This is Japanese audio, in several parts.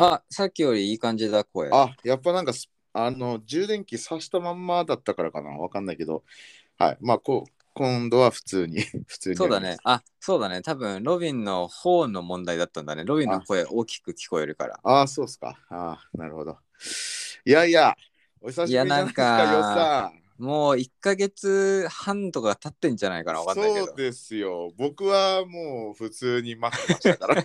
あ、さっきよりいい感じだ、声。あ、やっぱなんかス、あの、充電器挿したまんまだったからかな。わかんないけど。はい。まあ、こう、今度は普通に、普通に。そうだね。。あ、そうだね。多分、ロビンの方の問題だったんだね。ロビンの声大きく聞こえるから。ああ、そうっすか。ああ、なるほど。いやいや、お久しぶりじゃないですか、いやなんかよっさん。もう1ヶ月半とか経ってんじゃないかな。わかんないけどそう。ですよ。僕はもう普通に待ってましたから。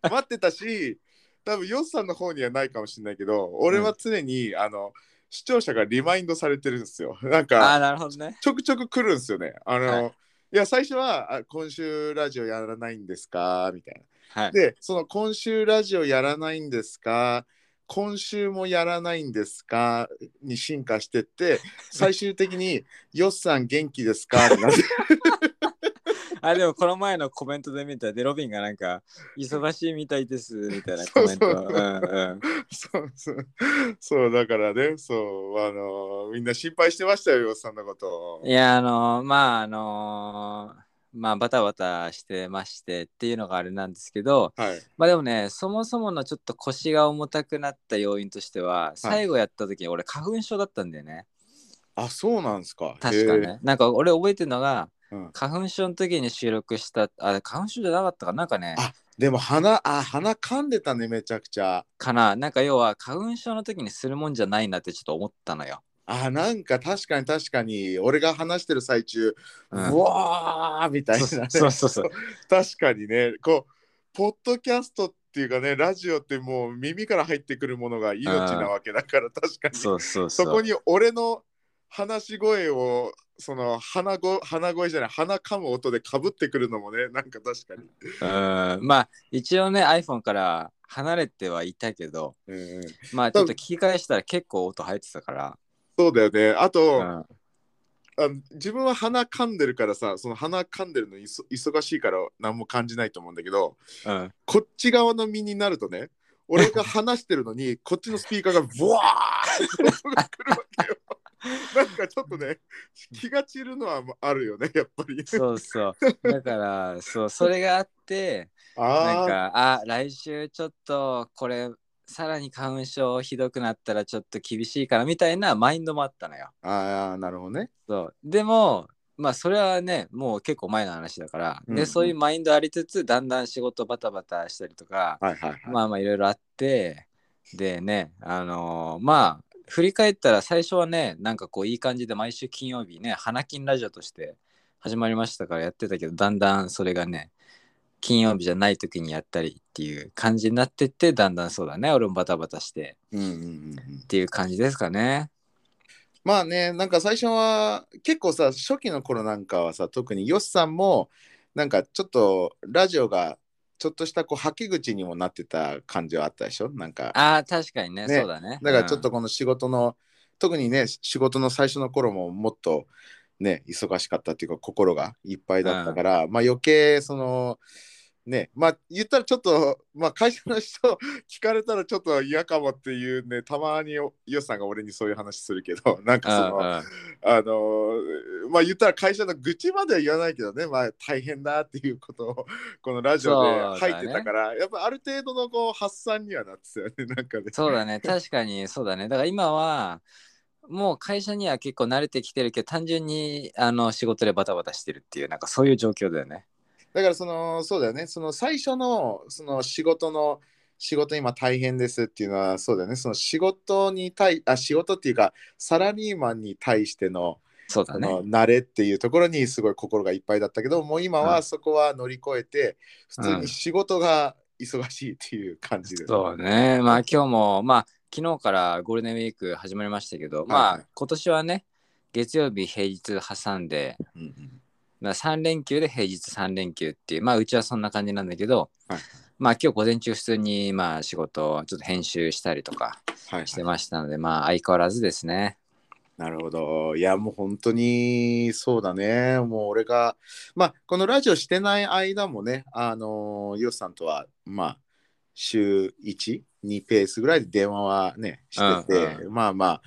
待ってたし、多分ヨッさんの方にはないかもしれないけど、俺は常に、あの視聴者がリマインドされてるんですよ。なんあかー、なるほどね。ちょくちょく来るんですよね。あの、はいい、や、最初はあ今週ラジオやらないんですか？みたいな。はい。で、その今週ラジオやらないんですか？今週もやらないんですか？に進化してって、最終的に、よっさん元気ですか？ってなって あ、でもこの前のコメントで見たで、ロビンがなんか、忙しいみたいです、みたいなコメント。そうそう。そうだからねそうあのみんな心配してましたよよっさんのこといや、あのまあ、あのまあ、バタバタしてましてっていうのがあれなんですけど、はいまあでもね、そもそものちょっと腰が重たくなった要因としては、最後やった時に俺花粉症だったんだよね。あそうなんですか確かね。なんか俺覚えてるのが、うん。花粉症の時に収録した、あ、花粉症じゃなかったかななんかね、あでも鼻あ鼻噛んでたねめちゃくちゃ。かな。なんか要は花粉症の時にするもんじゃないなってちょっと思ったのよ。あなんか確かに確かに。俺が話してる最中、ううんわーみたいな、ね、そうそうそう。確かにね。こうポッドキャストっていうかねラジオってもう耳から入ってくるものが命なわけだから確かに。そうそうそう。そこに俺の話し声をその鼻ご鼻声じゃない鼻噛む音でかぶってくるのもねなんか確かに、うん。まあ一応ね iPhone から離れてはいたけどうんうん、まあちょっと聞き返したら結構音入ってたから、そうだよね。あと、うん、あ自分は鼻噛んでるからさその鼻噛んでるのいそ忙しいから何も感じないと思うんだけどうん、こっち側の身になるとね俺が 話してるのにこっちのスピーカーがブワーって音が来るわけよ なんかちょっとね気が散るのはあるよねやっぱり。そうそう。だからそうそれがあってなんあかあ来週ちょっとこれさらに花粉症ひどくなったらちょっと厳しいからみたいなマインドもあったのよ。ーあーなるほどね。そう。でもまあそれはねもう結構前の話だから、うんうん。でそういうマインドありつつだんだん仕事バタバタしたりとか、はいはいはい、まあまあいろいろあってでねあのーまあ振り返ったら最初はねなんかこういい感じで毎週金曜日ね花金ラジオとして始まりましたからやってたけどだんだんそれがね金曜日じゃない時にやったりっていう感じになってってだんだんそうだね俺もバタバタして。うんうんうんうん。っていう感じですかね。まあね、なんか最初は結構さ、初期の頃なんかはさ、特にヨシさんも、なんかちょっとラジオがちょっとしたこう吐き口にもなってた感じはあったでしょ？なんか、ああ確かにね。ね。そうだね。だからちょっとこの仕事の、特にね、仕事の最初の頃ももっとね、忙しかったっていうか、心がいっぱいだったから、まあ余計その、ね、まあ言ったらちょっと、まあ会社の人聞かれたらちょっと嫌かもっていうね、たまにヨシさんが俺にそういう話するけど、なんかその、あのーまあ言ったら会社の愚痴までは言わないけどね、まあ大変だっていうことをこのラジオで入ってたから、やっぱある程度のこう発散にはなってたよね、なんかね。そうだね。確かにそうだね。だから今はもう会社には結構慣れてきてるけど単純にあの仕事でバタバタしてるっていうなんかそういう状況だよねだからその、そうだよね、その最初のその仕事の、仕事今大変ですっていうのはそうだよね、その仕事に対、あ、仕事っていうか、サラリーマンに対しての、そうだね。慣れっていうところにすごい心がいっぱいだったけど、もう今うんはそこは乗り越えて、普通に仕事が忙しいっていう感じで。す、そうね。まあ今日もまあ昨日からゴールデンウィーク始まりましたけど、まはいはい。あ今年はね月曜日平日挟んで、うんうんまあ、3連休で平日3連休っていうまあうちはそんな感じなんだけど、はいまあ今日午前中普通にまあ仕事をちょっと編集したりとかはいしてましたので、まあ相変わらずですねなるほど。いや、もう本当にそうだね。もう俺が、まあ、このラジオしてない間もね、あの、ヨシさんとは、まあ、週1、2ペースぐらいで電話はね、してて、うんまあまあ、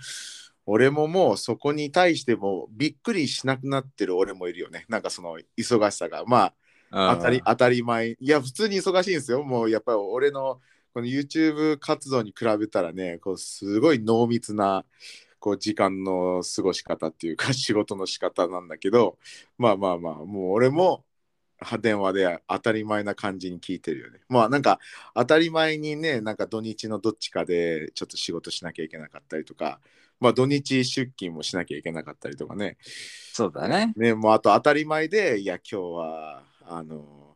俺ももうそこに対してもびっくりしなくなってる俺もいるよね。なんかその忙しさが。まあ、当たり当たり前。いや、普通に忙しいんですよ。もうやっぱり俺のこの YouTube 活動に比べたらねこうすごい濃密なこう時間の過ごし方っていうか 仕事の仕方なんだけどまあまあまあもう俺も電話で当たり前な感じに聞いてるよね。まあなんか当たり前にねなんか土日のどっちかでちょっと仕事しなきゃいけなかったりとかまあ土日出勤もしなきゃいけなかったりとかね。そうだね。ねもうあと当たり前でいや今日はあの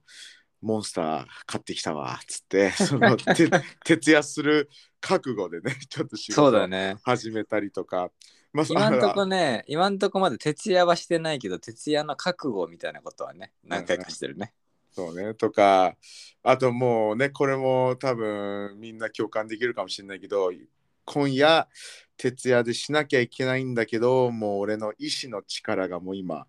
モンスター買ってきたわっつって そのて徹夜する覚悟でね ちょっと仕そう事だね。始めたりとか。まあ今んとこそね、今んとこまで徹夜はしてないけど、徹夜の覚悟みたいなことはね、何回かしてるね。そうねとかあともうねこれも多分みんな共感できるかもしれないけど今夜徹夜でしなきゃいけないんだけどもう俺の意志の力がもう今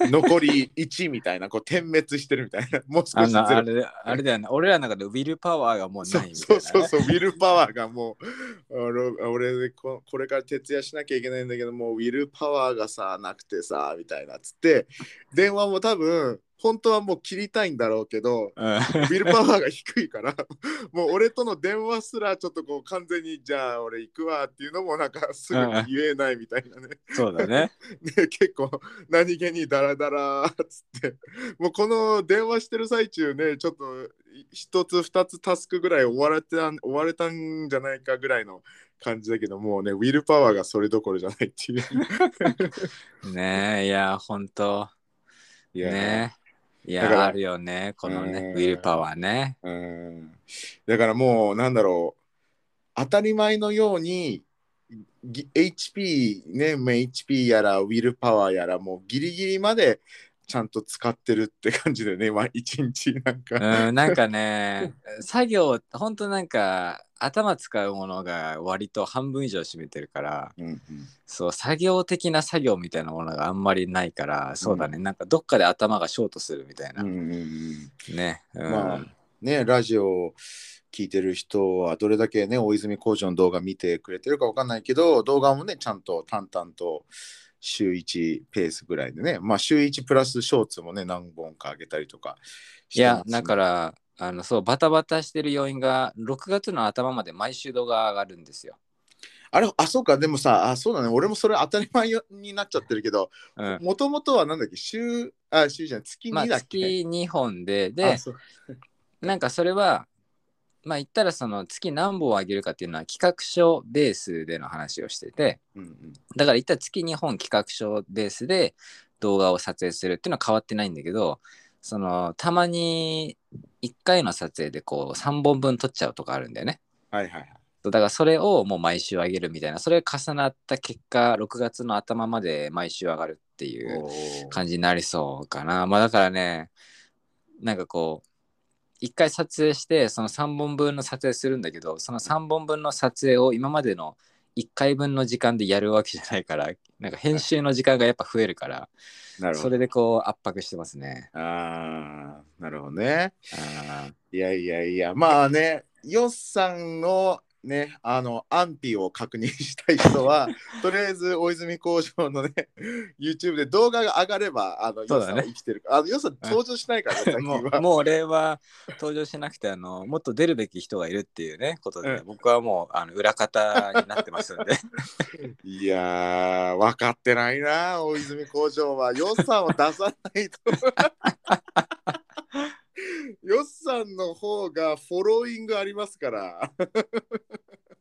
残り1みたいなこう点滅してるみたいな。もう少しあれあれだよね、俺らの中でウィルパワーがもうそないうみたそいう。そうそう。ウィルパワーがもう俺俺ここれから徹夜しなきゃいけないんだけどもうウィルパワーがさなくてさみたいなっつって。電話も多分本当はもう切りたいんだろうけどうん。ウィルパワーが低いからもう俺との電話すらちょっとこう完全にじゃあ俺行くわっていうのもなんかすぐに言えないみたいなね。そうだね。ね結構何気にダラダラっつって。もうこの電話してる最中ねちょっとい一つ二つタスクぐらい終われた終われたんじゃないかぐらいの感じだけどもうねウィルパワーがそれどころじゃないっていう。ねえ、いや、ほんと。いや。ねいや、あるよね、このね、うん。ウィルパワーね。うん。だからもうなんだろう。当たり前のようにぎ HP ねまあ HP やらウィルパワーやらもうギリギリまでちゃんと使ってるって感じでねまあ一日なんか、うん、なんかね、作業、ほんとなんか、頭使うものが割と半分以上占めてるから、うんうんそう、作業的な作業みたいなものがあんまりないから、そうだね、なんかどっかで頭がショートするみたいな。うんうんうんね。うん、まあねラジオを聞いてる人はどれだけね大泉工場の動画見てくれてるかわかんないけど動画もねちゃんと淡々と週1ペースぐらいでねまあ週1プラスショーツもね何本か上げたりとかいや、だから、あの、そう、バタバタしてる要因が、6月の頭まで毎週動画上がるんですよ。あれあそうか。でもさあそうだね。俺もそれ当たり前になっちゃってるけどうん。もともとはなんだっけ？週あ週じゃない月まあ、2だっけ、月2本で、あで、なんかそれは、まあ言ったらその月何本上げるかっていうのは企画書ベースでの話をしてて、うんうんだから言ったら月2本企画書ベースで動画を撮影するっていうのは変わってないんだけど、そのたまに1回の撮影でこう3本分撮っちゃうとかあるんだよね。はいはいはいだからそれをもう毎週上げるみたいな、それが重なった結果、6月の頭まで毎週上がるっていう感じになりそうかな。まあだからね、なんかこう、一回撮影して、その3本分の撮影するんだけど、その3本分の撮影を今までの1回分の時間でやるわけじゃないから、なんか編集の時間がやっぱ増えるから、なるほど。それでこう圧迫してますね。ああなるほどね。あー。いやいやいや、まあね、ヨッさんのね、あの安否を確認したい人は、とりあえず大泉工場のね、YouTube で動画が上がれば、あの、そうだね生きてるあのヨッさん登場しないからね、もうは。もう俺は登場しなくてあのもっと出るべき人がいるっていうねことで、うん僕はもうあの裏方になってますんで いやー、分かってないな、大泉工場は。ヨッさんを出さないと。ヨッさんの方がフォローイングありますから。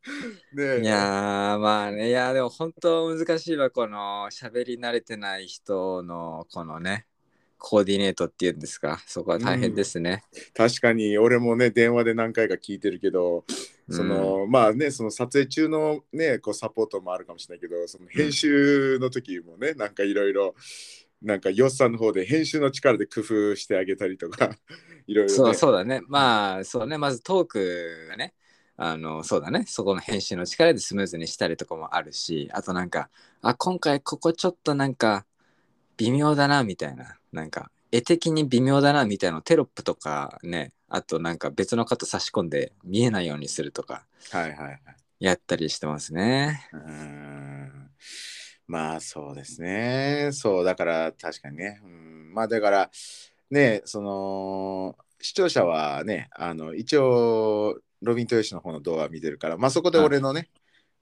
ねえ。いやーまあね。いやーでも本当難しいわこの喋り慣れてない人のこのねコーディネートっていうんですか。そこは大変ですね、確かに俺もね電話で何回か聞いてるけど、そのまあねその撮影中のねこうサポートもあるかもしれないけどその編集の時もね、なんかいろいろなんかヨッさんの方で編集の力で工夫してあげたりとか いろいろ、ね、そうそうだね。まあそうね。まずトークがねあのそうだね。そこの編集の力でスムーズにしたりとかもあるしあとなんかあ今回ここちょっとなんか微妙だなみたいななんか絵的に微妙だなみたいなのテロップとかねあとなんか別の方差し込んで見えないようにするとかはいはいはい。やったりしてますね。うーん。まあそうですね。そうだから確かにね、うん、まあだからねその視聴者はねあの一応ロビン・トヨシの方の動画見てるから、まあそこで俺のね、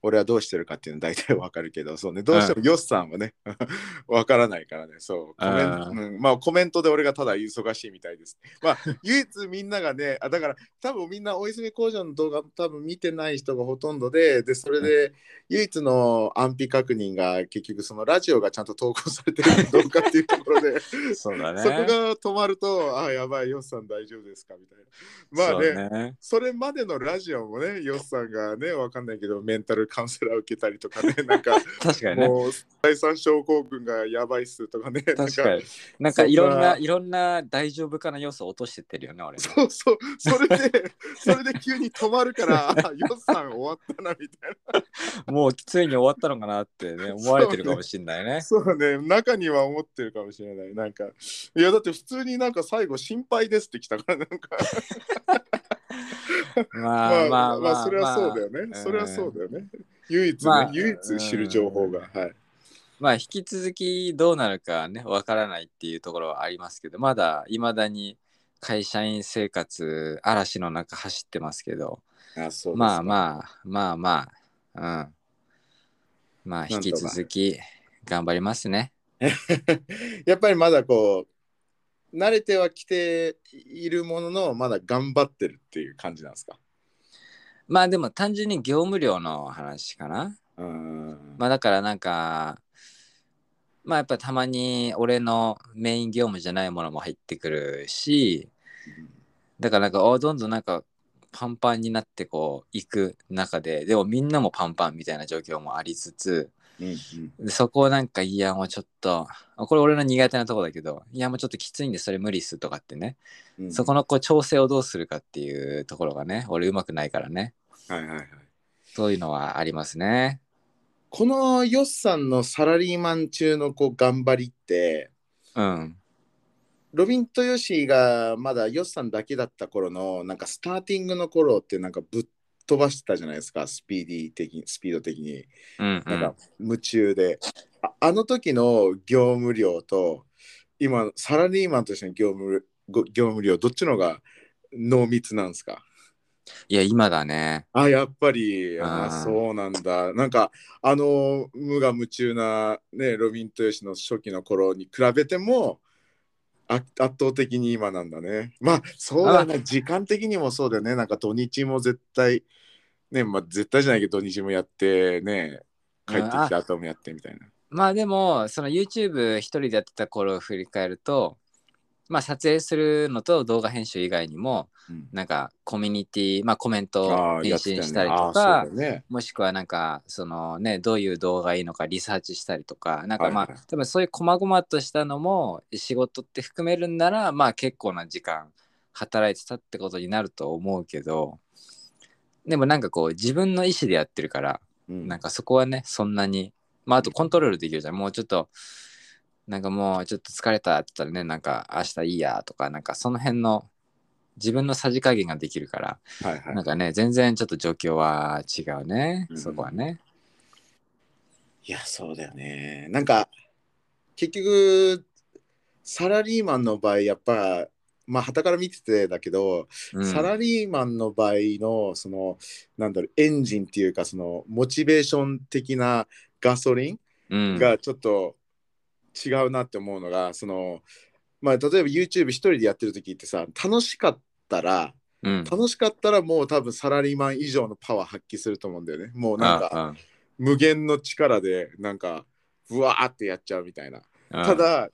俺はどうしてるかっていうの大体わかるけど、そうね、どうしてもヨッさんはね、わからないからね、そう、コメント、うんうんまあコメントで俺がただ忙しいみたいです。まあ 唯一みんながね、あだから多分みんな大泉工場の動画多分見てない人がほとんどで、で、それで唯一の安否確認が結局そのラジオがちゃんと投稿されてるかどうかっていうところで、そうだね。そこが止まると、あ、やばい、ヨッさん大丈夫ですかみたいな。まあね、それまでのラジオもね、ヨッさんがね、わかんないけど、メンタルカウンセラー受けたりとかね、なんか、確かにね。もう、第三症候群がやばいっすとかね、なん確かに。なんかいろんな、いろんな大丈夫かな要素を落としてってるよね、俺。そうそう、それで、それで急に止まるから、あ ヨッさん終わったなみたいもうついに終わったのかなってね、思われてるかもしれないねな。。そうね、中には思ってるかもしれない。なんか、いや、だって普通になんか最後、心配ですって来たから、なんか、ま まあ、あままあ、あまあ、それはそうだよね。まあそれはそうだよね。唯一ね、まあ唯一知る情報が。はい。まあ引き続きどうなるかねわからないっていうところはありますけどまだいまだに会社員生活嵐の中走ってますけどあ、そうまああ。まあまあまあうんまあ引き続き頑張りますね やっぱりまだこう、慣れてはきているものの、まだ頑張ってるっていう感じなんですか？まあでも単純に業務量の話かなうん。まあだからなんかまあやっぱたまに俺のメイン業務じゃないものも入ってくるしだからなんかおどんどんなんかパンパンになってこう行く中ででもみんなもパンパンみたいな状況もありつつうんうん。でそこをなんかいやもうちょっとあこれ俺の苦手なとこだけどいやもうちょっときついんでそれ無理っすとかってね、うん。そこのこう調整をどうするかっていうところがね俺うまくないからね。はいはいはい。そういうのはありますね。このヨッさんのサラリーマン中のこう頑張りって、うん。ロビンとヨシがまだヨッさんだけだった頃のなんかスターティングの頃ってなんかぶっ飛ばしてたじゃないですかスピーディー的にスピード的に。うんうん。なんか夢中で、ああの時の業務量と今サラリーマンとしての業務ご業務量どっちの方が濃密なんですか？いや今だね。あやっぱり。あそうなんだ。なんかあの無我夢中なねロビン・トヨシの初期の頃に比べてもあ圧倒的に今なんだね。まあそうだね。時間的にもそうだよね。なんか土日も絶対ねまあ絶対じゃないけど土日もやってね帰ってきた後もやってみたいな。まあでもその YouTube 一人でやってた頃を振り返るとまあ撮影するのと動画編集以外にもうん。なんかコミュニティまあコメントあを返信したりとかね。もしくはなんかそのねどういう動画がいいのかリサーチしたりとかなんかまあ、はい。はい多分そういう細々としたのも仕事って含めるんならまあ結構な時間働いてたってことになると思うけどでもなんかこう自分の意思でやってるからうん。なんかそこはねそんなにまああとコントロールできるじゃん。もうちょっとなんかもうちょっと疲れたって言ったらねなんか明日いいやとかなんかその辺の自分のさじ加減ができるからはいはいなんかね、全然ちょっと状況は違うね、うんそこはね。いや、そうだよね。なんか、結局、サラリーマンの場合、やっぱ、まあ、旗から見ててだけど、うん、サラリーマンの場合の、その、なんだろう、エンジンっていうか、その、モチベーション的なガソリンうん、がちょっと違うなって思うのが、その、まあ、例えば YouTube 一人でやってる時ってさ、楽しかったら、うん、楽しかったらもう多分サラリーマン以上のパワー発揮すると思うんだよね。もうなんか、あ無限の力でなんかブワーってやっちゃうみたいな。あた、だ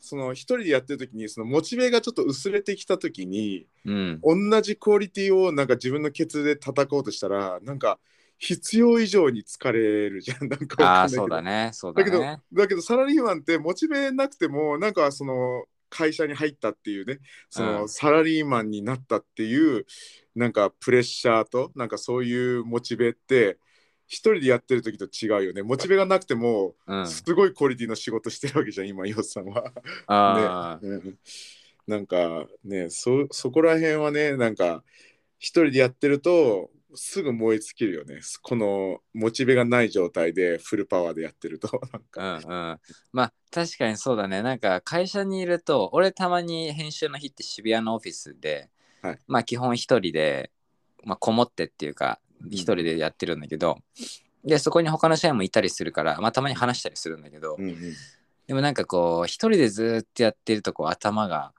その一人でやってる時にそのモチベがちょっと薄れてきた時にうん、同じクオリティをなんか自分のケツで叩こうとしたらなんか必要以上に疲れるじゃん。なんかわああ、そうだね、そうだだけどね。だけどサラリーマンってモチベなくてもなんかその会社に入ったっていうね。そのうん。サラリーマンになったっていうなんかプレッシャーとなんかそういうモチベって一人でやってる時と違うよね。モチベがなくてもうん、すごいクオリティの仕事してるわけじゃん今ヨッさんは。ああ、うん。なんかねそそこら辺はねなんか一人でやってるとすぐ燃え尽きるよね。このモチベがない状態でフルパワーでやってると。なんうか、ん、うん。まあ、確かにそうだね。なんか会社にいると、俺たまに編集の日って渋谷のオフィスで、はい。まあ基本一人で、まあ、こもってっていうか一人でやってるんだけど、でそこに他の社員もいたりするから、まあ、たまに話したりするんだけど、うんうん。でもなんかこう一人でずっとやってるとこう頭が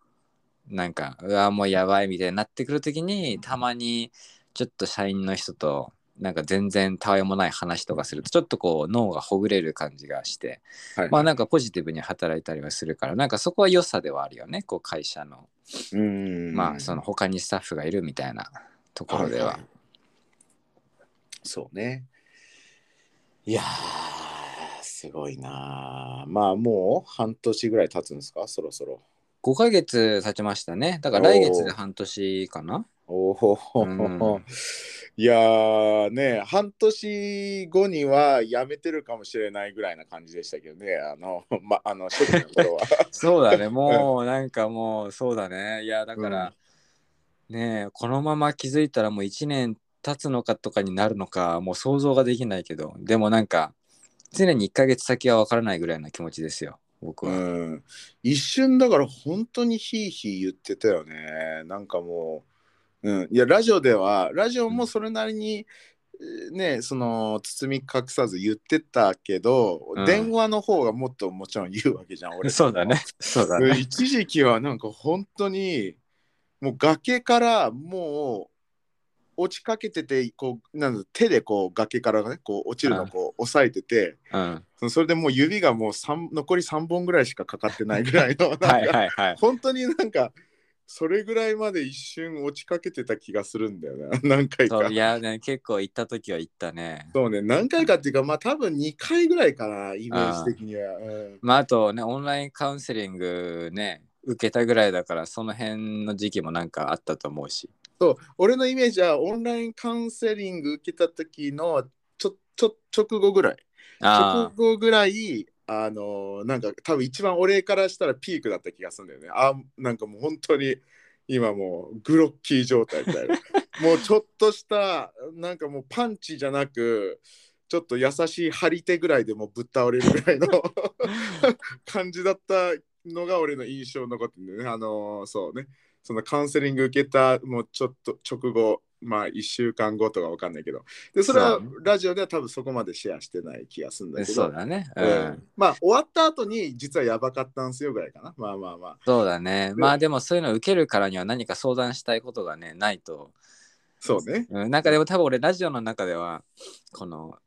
なんかうわもうやばいみたいになってくる時にたまにちょっと社員の人となんか全然たわいもない話とかするとちょっとこう脳がほぐれる感じがしてはいまあなんかポジティブに働いたりはするからなんかそこは良さではあるよねこう会社のうんまあその他にスタッフがいるみたいなところでは。いいそうね。いやー、すごいなー。まあもう半年ぐらい経つんですか、そろそろ。5ヶ月経ちましたね。だから来月で半年かな。おお、うんいやーね、半年後には辞めてるかもしれないぐらいな感じでしたけどね、あの、ま、あの、初期の頃は。そうだね、もうなんかもうそうだね。いや、だから、ねえこのまま気づいたらもう1年経つのかとかになるのか、もう想像ができないけど、でもなんか、常に1ヶ月先は分からないぐらいな気持ちですよ、僕は。うん、一瞬だから本当にヒーヒー言ってたよね。なんかもう、うん、いや、ラジオでは、ラジオもそれなりに、えーね、その包み隠さず言ってたけど、うん電話の方がもっともちろん言うわけじゃん、俺。そうだね。そうだうんね。一時期はなんか本当にもう崖からもう落ちかけててこうなんだ手でこう崖からねこう落ちるのをこう押さえててうん。そそれでもう指がもう三残り3本ぐらいしかかかってないぐらいの はいはいはい。本当になんかそれぐらいまで一瞬落ちかけてた気がするんだよな 何回かいやね、結構行った時は行ったね。そうね何回かっていうかまあ多分2回ぐらいかなイメージ的には、うんまああとね、オンラインカウンセリングね、受けたぐらいだから、その辺の時期もなんかあったと思うし。そう俺のイメージはオンラインカウンセリング受けた時のちょちょ直後ぐらい。直あ後ぐらいあのなんか多分一番俺からしたらピークだった気がするんだよね。あなんかもう本当に今もうグロッキー状態みたいな。もうちょっとしたなんかもうパンチじゃなくちょっと優しい張り手ぐらいでもうぶっ倒れるぐらいの 感じだったのが俺の印象に残ってるんだよね。あのそうねそのカウンセリング受けたもうちょっと直後まあ1週間後とかわかんないけど。でそれはラジオでは多分そこまでシェアしてない気がするんだあ、けど。そうだね。ううん。ん、まあ終わった後に実はやばかったんすよぐらいかな。まあまあまあ。そうだね。まあでもそういうの受けるからには何か相談したいことがね、ないと。そうね。うん、なんかでも多分俺ラジオの中では、この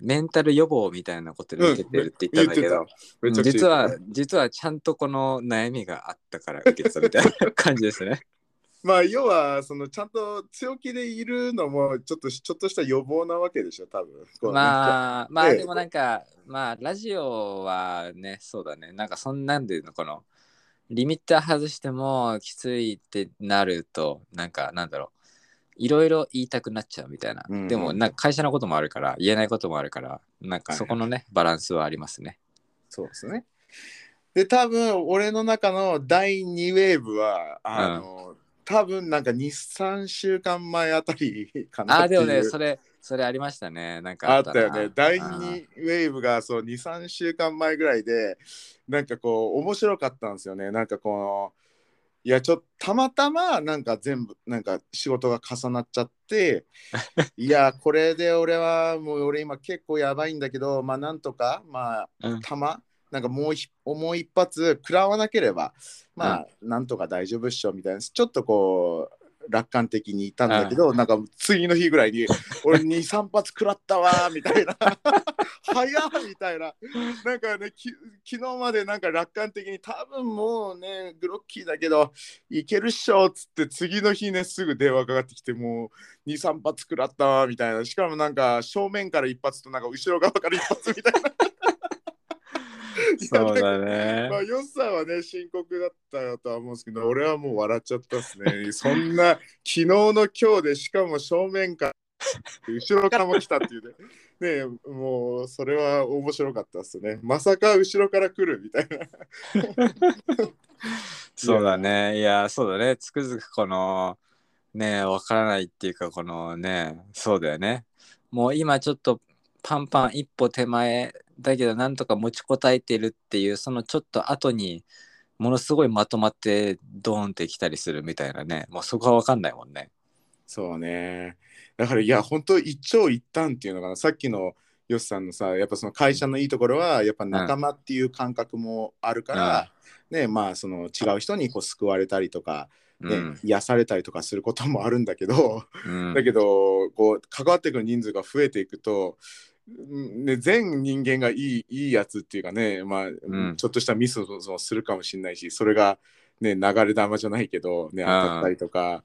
メンタル予防みたいなことで受けてるって言ったんだけど、めちゃくちゃ実は、実はちゃんとこの悩みがあったから受けてたみたいな感じですね。まあ要はそのちゃんと強気でいるのもちょっとちょっとした予防なわけでしょ多分まあ、まあええでもなんか、まあラジオはね、そうだね。なんかそんなんでのこの、リミッター外してもきついってなると、なんかなんだろう。いろいろ言いたくなっちゃうみたいな。うんでも、なんか会社のこともあるから、言えないこともあるから、なんかそこのね、バランスはありますね。そうですね。で多分俺の中の第2ウェーブはあの、多分なんか23週間前あたりかなあでもね、それ、それありましたね。なんかあったな。よね。第あー2ウェーブがそう23週間前ぐらいでなんかこう面白かったんですよね。なんかこのいやちょっとたまたまなんか全部なんか仕事が重なっちゃって いやこれで俺はもう俺今結構やばいんだけどまあなんとかまあうん。たまなんかもうひもう一発食らわなければまあなんとか大丈夫っしょみたいな。ちょっとこう楽観的にいたんだけど、なんか次の日ぐらいに俺23発食らったわー みたいな。早っみたいな。なんかねき昨日までなんか楽観的に多分もうねグロッキーだけどいけるっしょっつって次の日ねすぐ電話かかってきてもう23発食らったわみたいな。しかもなんか正面から一発となんか後ろ側から一発みたいな。そうだまね。あ、ヨッさんはね、深刻だったとは思うんですけど、俺はもう笑っちゃったっすね。そんな、昨日の今日で、しかも正面から、後ろからも来たっていうね。ねえもう、それは面白かったっすね。まさか後ろから来るみたいな。そうだね。いや、そうだね。つくづくこの、ね、わからないっていうか、このね、そうだよね。もう今ちょっとパンパン一歩手前だけど、なんとか持ちこたえてるっていう、そのちょっと後に、ものすごいまとまってドーンってきたりするみたいなね。もうそこはわかんないもんね。そうね。だからいや本当一長一短っていうのかなさっきのよしさんのさやっぱその会社のいいところはやっぱ仲間っていう感覚もあるから、ねまあその違う人にこう救われたりとか、ねうん癒されたりとかすることもあるんだけど、うんだけどこう関わってくる人数が増えていくと、うんね、全人間がいいいいやつっていうかね、まあんちょっとしたミスをするかもしれないしそれが、ね、流れ玉じゃないけど、ね、当たったりとか。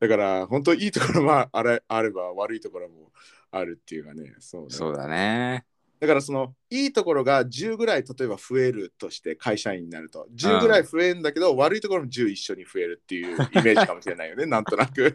だから本当いいところもあれあれば悪いところもあるっていうかね。そうね。そうだね。だからそのいいところが10ぐらい例えば増えるとして会社員になると10ぐらい増えるんだけど、悪いところも10一緒に増えるっていうイメージかもしれないよね なんとなく。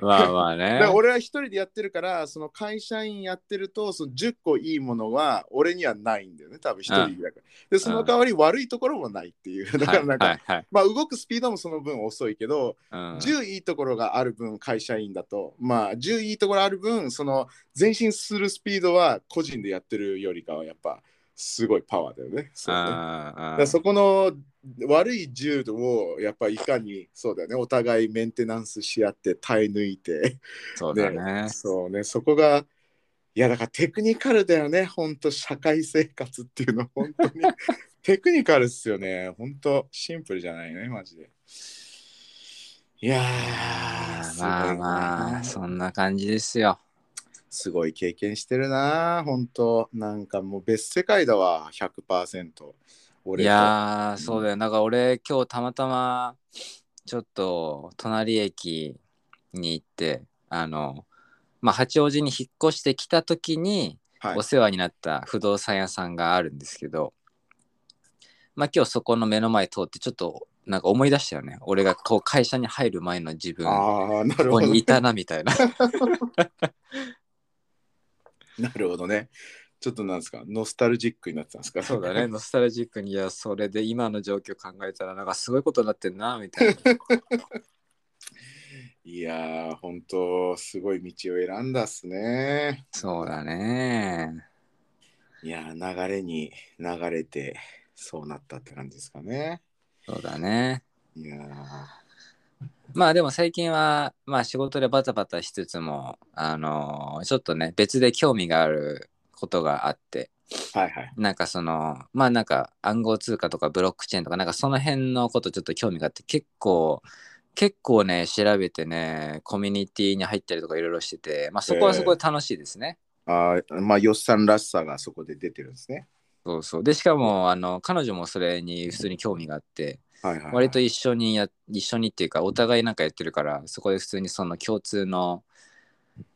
まあまあだねから。俺は一人でやってるからその会社員やってるとその10個いいものは俺にはないんだよね多分一人だから。でその代わり悪いところもないっていう。だからなんか、はいはいまあ動くスピードもその分遅いけど、はい。10いいところがある分会社員だとまあ10いいところある分その前進するスピードは個人でやってるよりかはやっぱすごいパワーだよね。そうね。だそこの悪い10をやっぱいかにそうだよね。お互いメンテナンスし合って耐え抜いて。そうだね。そうね。そこがいやだからテクニカルだよね。本当社会生活っていうの本当に。テクニカルっすよね。本当シンプルじゃないねマジで。いやまあまあ、そんな感じですよ。すごい経験してるな本当。なんかもう別世界だわ100%俺いとやー、そうだよ。なんか俺、今日たまたま、ちょっと隣駅に行って、あの、まあ、八王子に引っ越してきた時に、はい。お世話になった不動産屋さんがあるんですけど、まあ今日そこの目の前通ってちょっとなんか思い出したよね。俺がこう会社に入る前の自分、ここにいたなみたいな。なるほどね。ちょっとなんですか？ノスタルジックになってたんですか？そうだね、ノスタルジックに、いや、それで今の状況考えたら、なんかすごいことになってんな、みたいな。いやー本当すごい道を選んだっすね。そうだね。いやー流れに流れてそうなったって感じですかね。そうだね。いやーまあでも最近は、まあ仕事でバタバタしつつも、あのーちょっとね、別で興味があることがあって、はいはい。なんかその、まあなんか暗号通貨とかブロックチェーンとか、なんかその辺のことちょっと興味があって、結構、結構ね、調べてね、コミュニティに入ったりとかいろいろしてて、まあそこはすごい楽しいですね。あーまあよっさんらしさがそこで出てるんですね。そうそう。で、しかも、あの、彼女もそれに普通に興味があって、はいはい、はい、割と一緒にや、一緒にっていうか、お互いなんかやってるから、そこで普通にその共通の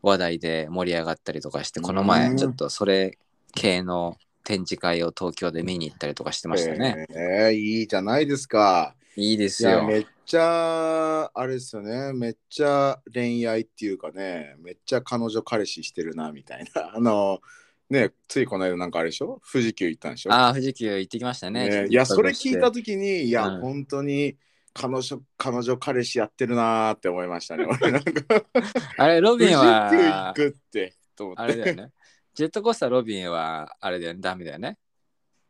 話題で盛り上がったりとかして、この前、うん。ちょっとそれ系の展示会を東京で見に行ったりとかしてましたね。えーいいじゃないですか。いいですよ。めっちゃあれですよね。めっちゃ恋愛っていうかねめっちゃ彼女彼氏してるなみたいな。あのねついこの間なんかあれでしょ？富士急行ったんでしょ？ああ、富士急行ってきましたね。ねいやそれ聞いたと時にいや、うん本当に彼女彼女彼氏やってるなーって思いましたね 俺なんかあれ、ロビン富士急行は、くってと思ってあれだよね。ジェットコースターロビンは、あれだよね、ダメだよね。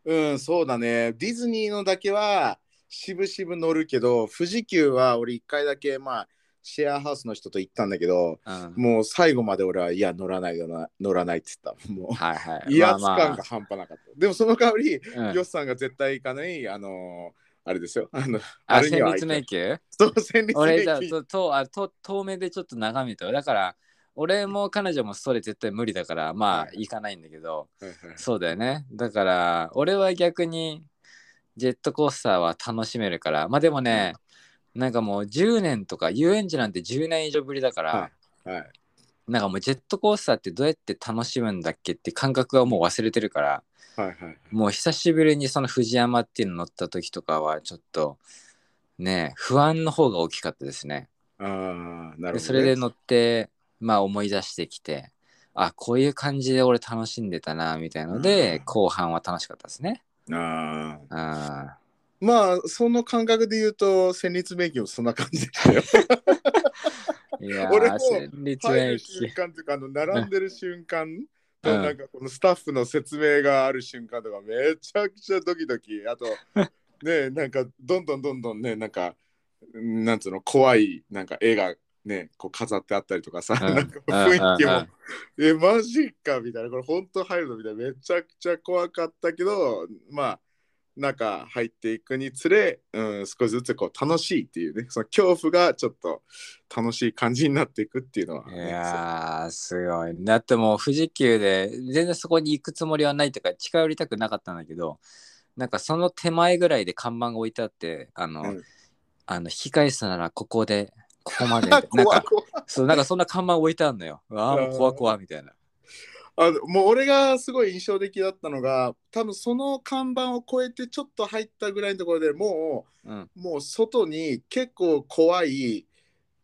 うんそうだねディズニーのだけは渋々乗るけど富士急は俺一回だけまあシェアハウスの人と行ったんだけどうん。もう最後まで俺はいや乗らないよな乗らないって言った。もうはいはい。威圧まあま感が半端なかった、でもその代わり、あうん。ヨッさんが絶対行かないあのーあれですよ。あのあ、れには戦慄迷宮？そう戦慄俺じゃあ迷宮ととあと遠目でちょっと眺めただから俺も彼女もそれ絶対無理だからまあはい行かないんだけど。はいはい。そうだよね。だから俺は逆にジェットコースターは楽しめるから。まあでもねなんかもう10年とか遊園地なんて10年以上ぶりだから、はい。はい。なんかもうジェットコースターってどうやって楽しむんだっけって感覚はもう忘れてるからはいはいもう久しぶりにその藤山っていうの乗った時とかはちょっとね不安の方が大きかったですね。ああなるほど、ね、でそれで乗ってまあ思い出してきてあこういう感じで俺楽しんでたなみたいので、うん。後半は楽しかったですね。あああまあその感覚で言うと戦慄迷宮もそんな感じでしたよ。ー いや 俺も入迷る瞬宮間というかあの並んでる瞬間とうん。なんかこのスタッフの説明がある瞬間とかめちゃくちゃドキドキ。あと ねなんかどんどんどんどんねなんかなんつうの怖いなんか絵がねこう飾ってあったりとかさ、うん。なんか雰囲気も、うんうん。えマジかみたいな。これ本当入るのみたいな。めちゃくちゃ怖かったけどまあ中入っていくにつれ、うん、少しずつこう楽しいっていうねその恐怖がちょっと楽しい感じになっていくっていうのは、いね、やーすごい。だってもう富士急で全然そこに行くつもりはないとか近寄りたくなかったんだけどなんかその手前ぐらいで看板が置いてあってあの、うん。あの引き返すならここで ここまでなんかそうなんかそんな看板置いてあるのよ。ああ怖怖みたいなあのもう俺がすごい印象的だったのが多分その看板を越えてちょっと入ったぐらいのところでもうん。うもう外に結構怖い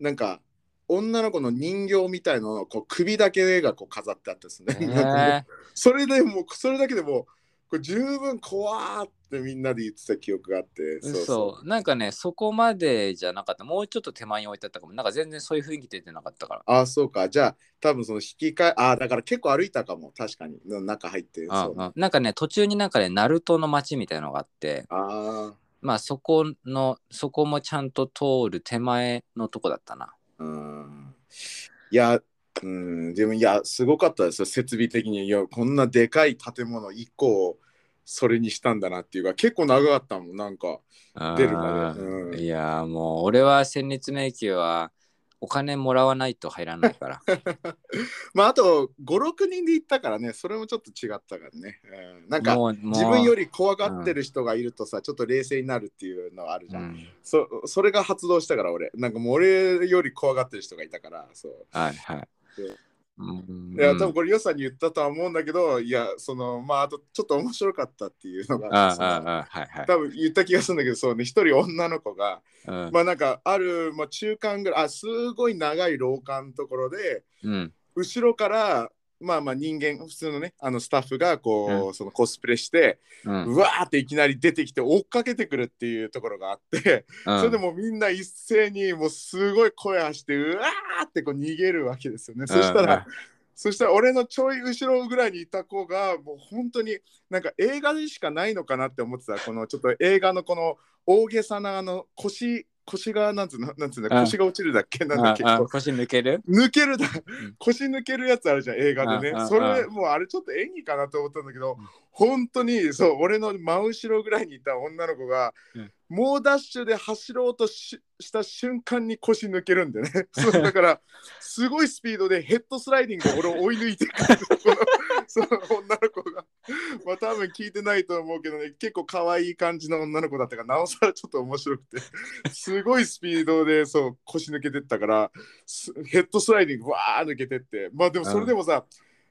なんか女の子の人形みたいののこう首だけがこう飾ってあってですね、え それでもうそれだけでもうこれ十分怖ーってみんなで言ってた記憶があってそうなんかねそこまでじゃなかった。もうちょっと手前に置いてあったかも。なんか全然そういう雰囲気出てなかったから。あそうか。じゃあ多分その引き換えあだから結構歩いたかも。確かに。中入ってそう。なんかね途中になんかねナルトの街みたいなのがあって。あまあそこのそこもちゃんと通る手前のとこだったな。あうん。いやうん。でもいやすごかったです。よ設備的に。いやこんなでかい建物1個をそれにしたんだなっていうか結構長かったもんなんか出るまで。うん。うんいやーもう俺は戦慄迷宮はお金もらわないと入らないから。まああと56人で行ったからねそれもちょっと違ったからね、うん、なんか自分より怖がってる人がいるとさ、ちょっと冷静になるっていうのはあるじゃん、うん。そそれが発動したから俺。なんかもう俺より怖がってる人がいたからそう。はいはいいや多分これヨさんに言ったとは思うんだけどいやそのまああとちょっと面白かったっていうのが多分言った気がするんだけどそうね一人女の子がうん。まあなんかある、まあ、中間ぐらいあすごい長い廊下のところでうん。後ろからまあまあ人間普通のねあのスタッフがこう、うそのコスプレして、うん。うわーっていきなり出てきて追っかけてくるっていうところがあって、うん。それでもうみんな一斉にもうすごい声発してうわーってこう逃げるわけですよね。そしたら、そしたら俺のちょい後ろぐらいにいた子がもう本当になんか映画でしかないのかなって思ってたこのちょっと映画のこの大げさなあの腰腰がなんつうのなん。つうんだうん腰が落ちるだっけ？なんだっけ？腰抜ける？抜けるだ。ん。腰抜けるやつあるじゃん映画でね。それもうあれちょっと演技かなと思ったんだけど本当にそう俺の真後ろぐらいにいた女の子が、うん。猛ダッシュで走ろうとしした瞬間に腰抜けるんでね。そうだからすごいスピードでヘッドスライディングで俺を追い抜いてくる その女の子が。まあ多分聞いてないと思うけどね。結構可愛い感じの女の子だったからなおさらちょっと面白くて。すごいスピードでそう腰抜けてったからすヘッドスライディングわー抜けてって。まあでもそれでもさ、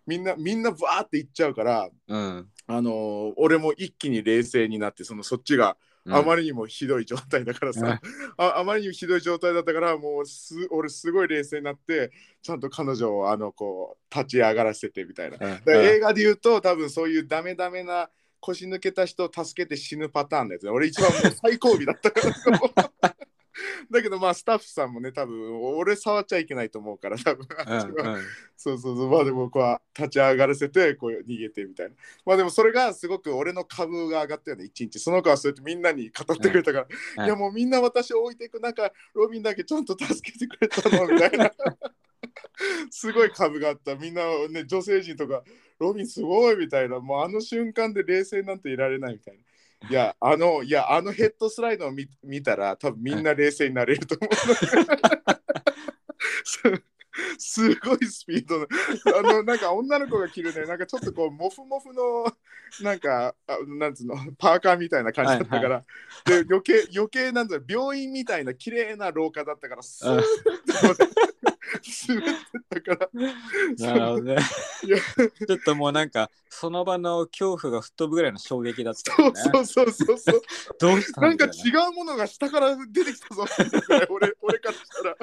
みんなみんなわーっていっちゃうからうん。あのー俺も一気に冷静になってそのそっちがあまりにもひどい状態だからさ、ああまりにもひどい状態だったからもうす俺すごい冷静になってちゃんと彼女をあのこう立ち上がらせてみたいな。映画で言うと多分そういうダメダメな腰抜けた人を助けて死ぬパターンのやつ。ね俺一番もう最後尾だったから だけどまあスタッフさんもね多分俺触っちゃいけないと思うから多分、うんうん。そうそうそう。まあでもこう立ち上がらせてこう逃げてみたいな。まあでもそれがすごく俺の株が上がったよね一日。その子はそうやってみんなに語ってくれたから、うん。いやもうみんな私を置いていく中ロビンだけちゃんと助けてくれたのみたいな。すごい株があった。みんなね女性陣とかロビンすごいみたいな。もうあの瞬間で冷静なんていられないみたいないやあのいやあのヘッドスライドを見見たら多分みんな冷静になれると思う。すすごいスピードの。あのなんか女の子が着るね。なんかちょっとこうモフモフのなんかあなんつうのパーカーみたたいな感じだったから、で余計余計なんだ病院みたいな綺麗な廊下だったからスーッと滑ってたから。なるほどね。ちょっともうなんかその場の恐怖が吹っ飛ぶぐらいの衝撃だったね。うそうそうそうそう。どうしたなんか違うものが下から出てきたぞ俺俺からしたら。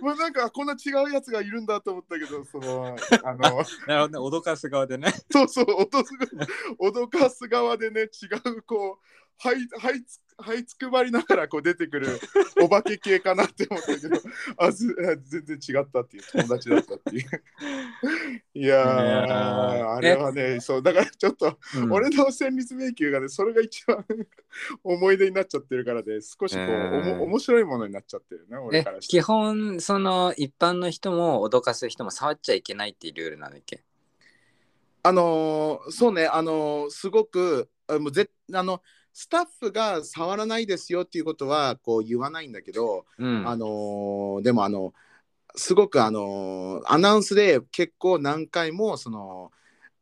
もうなんかこんな違うやつがいるんだと思ったけどそのあの。なるほどね、脅かす側でね。そうそう脅す脅かす側でね違うこうはいはいつはいつくばりながらこう出てくる お化け系かなって思ったけどあず全然違ったっていう友達だったっていう。いやあれはねそうだからちょっとうん。俺の戦慄迷宮がねそれが一番 思い出になっちゃってるからで少しこう、うん。おも面白いものになっちゃってるね俺えから基本その一般の人も脅かす人も触っちゃいけないっていうルールなんだっけ？あのーそうねあのーすごくあもうぜあのスタッフが触らないですよっていうことはこう言わないんだけど、うん。あのーでもあのすごくあのーアナウンスで結構何回もその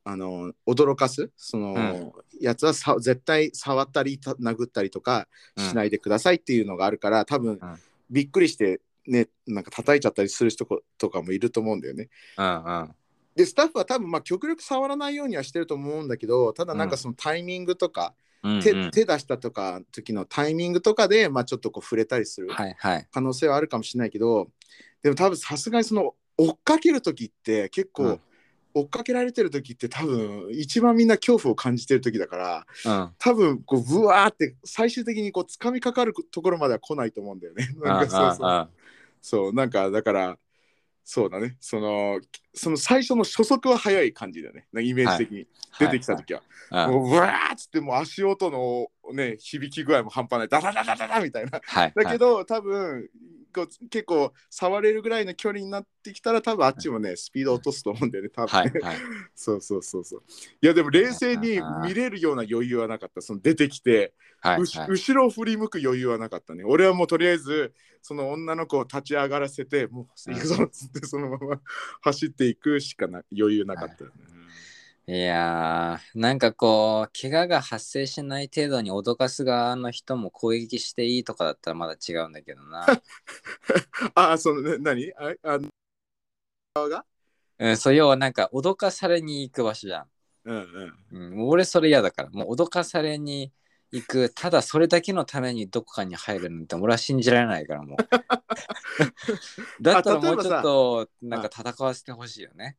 あのー驚かすその、うん。やつはさ絶対触ったりた殴ったりとかしないでくださいっていうのがあるから多分、ん。びっくりしてねなんか叩いちゃったりする人とかもいると思うんだよね。うんうん。でスタッフは多分まあ極力触らないようにはしてると思うんだけどただなんかそのタイミングとか、手うんうん。手出したとか時のタイミングとかで、まあ、ちょっとこう触れたりするはいはい。可能性はあるかもしれないけどでも多分さすがにその追っかける時って結構、うん。追っかけられてる時って多分一番みんな恐怖を感じてる時だからうん。多分こうブワーって最終的にこう掴みかかるところまでは来ないと思うんだよね。なんかそうそう。あそうなんかだからそうだね。そのその最初の初速は速い感じだよね。なイメージ的に、出てきた時は、ああもううわーっつってもう足音のね響き具合も半端ないダダダダダダみたいな。はいだけど、多分こう結構触れるぐらいの距離になってきたら多分あっちもねスピード落とすと思うんだよね多分ね、はいはいそうそうそうそういやでも冷静に見れるような余裕はなかった。その出てきて、はいうし後ろを振り向く余裕はなかったね。俺はもうとりあえずその女の子を立ち上がらせてもう行くぞっつってそのまま走っていくしかな余裕なかったよね、いやーなんかこう怪我が発生しない程度に脅かす側の人も攻撃していいとかだったらまだ違うんだけどな、ああそのね何？ああの側が？うん、そう要はなんか脅かされに行く場所じゃん、うんうん。うん、俺それ嫌だから。もう脅かされに行くただそれだけのためにどこかに入るなんて俺は信じられないからもう。だったらもうちょっとなんか戦わせてほしいよね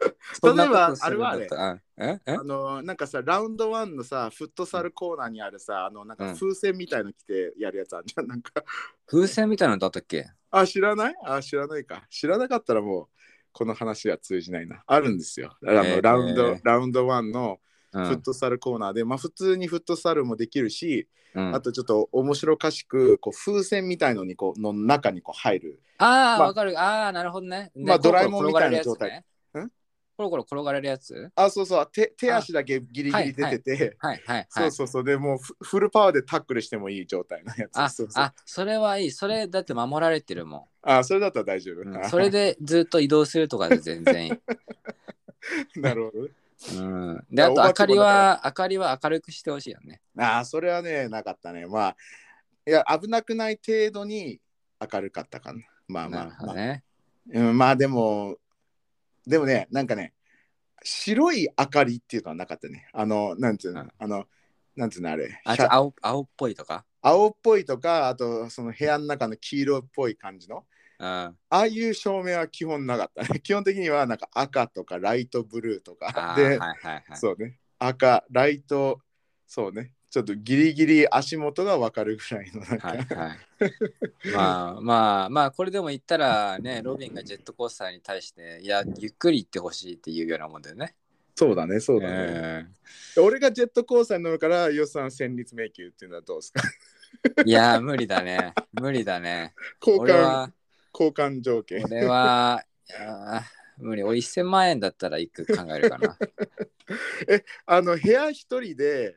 そんなことするんだった。らうんえ？え？あのなんかさラウンドワンのさフットサルコーナーにあるさあのなんかうん。風船みたいの着てやるやつあるじゃん。なんか。風船みたいなのだったっけ？あ知らない？あ知らないか。知らなかったらもうこの話は通じないな。あるんですよ。あの、えー。ラウンドラウンドワンのうん。フットサルコーナーで、まあ普通にフットサルもできるし、うん。あとちょっと面白おかしくこう風船みたいのにこうの中にこう入る。ああ、まあわかる。ああ、なるほどね。でまあドラえもんみたいな状態。ね。んコロコロ転がれるやつ？あそうそう。手手足だけギリギリ出てて、はい。はいはいそう。そうそう。でもうフフルパワーでタックルしてもいい状態のやつ。あそうそう。あ、それはいい。それだって守られてるもあそれだったら大丈夫、ん。うんそれでずっと移動するとかで全然いい。なるほどね。うん、で、あと、明かりは、明かりは明るくしてほしいよね。ああそれはねなかったね。まあいや危なくない程度に明るかったかな。まあまなあまあ。うん、まあでもでもねなんかね白い明かりっていうのはなかったね。あのなんていうの、うん。あのなんていうのあれ？あ、シャじゃあ青青っぽいとか？青っぽいとかあとその部屋の中の黄色っぽい感じの？うん。ああいう照明は基本なかった。ね 基本的にはなんか赤とかライトブルーとか。で、はいはいはい。そうね。赤ライトそうねちょっとギリギリ足元が分かるぐらいのなんか、はいはい。まあまあまあこれでも言ったらねロビンがジェットコースターに対していやゆっくり行ってほしいっていうようなもんだよね。そうだねそうだね、え俺がジェットコースターに乗るから予算戦慄迷宮っていうのはどうですか？ーいや無理だね無理だね。交換交換条件俺はいやー無理俺1000万円だったら行く考えるかな。あの部屋一人で、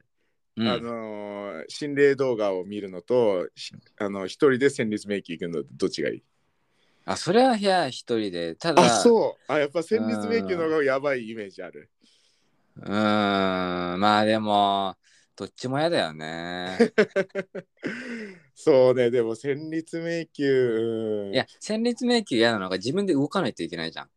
うん。あのー心霊動画を見るのとしあの一人で戦慄迷宮行くのどっちがいい？あそれは部屋一人で。ただあそう。あやっぱ戦慄迷宮の方がやばいイメージある。うーん。まあでもどっちも嫌だよね。そうねでも戦慄迷宮うん。いや戦慄迷宮嫌なのが自分で動かないといけないじゃん。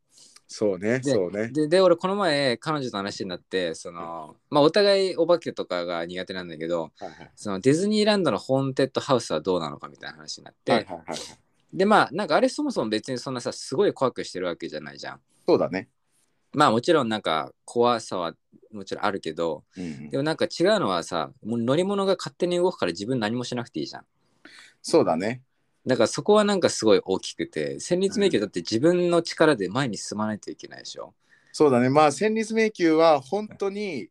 そうねでそうねでで俺この前彼女と話になってそのまあお互いお化けとかが苦手なんだけどはいはいそのディズニーランドのホーンテッドハウスはどうなのかみたいな話になって、はいはいはいでまあなんかあれそもそも別にそんなさすごい怖くしてるわけじゃないじゃん。そうだねまあもちろんなんか怖さはもちろんあるけど、うんでもなんか違うのはさ、もう乗り物が勝手に動くから自分何もしなくていいじゃん。そうだね。だからそこはなんかすごい大きくて、戦慄迷宮だって自分の力で前に進まないといけないでしょ。そうだね。まあ、戦慄迷宮は本当に、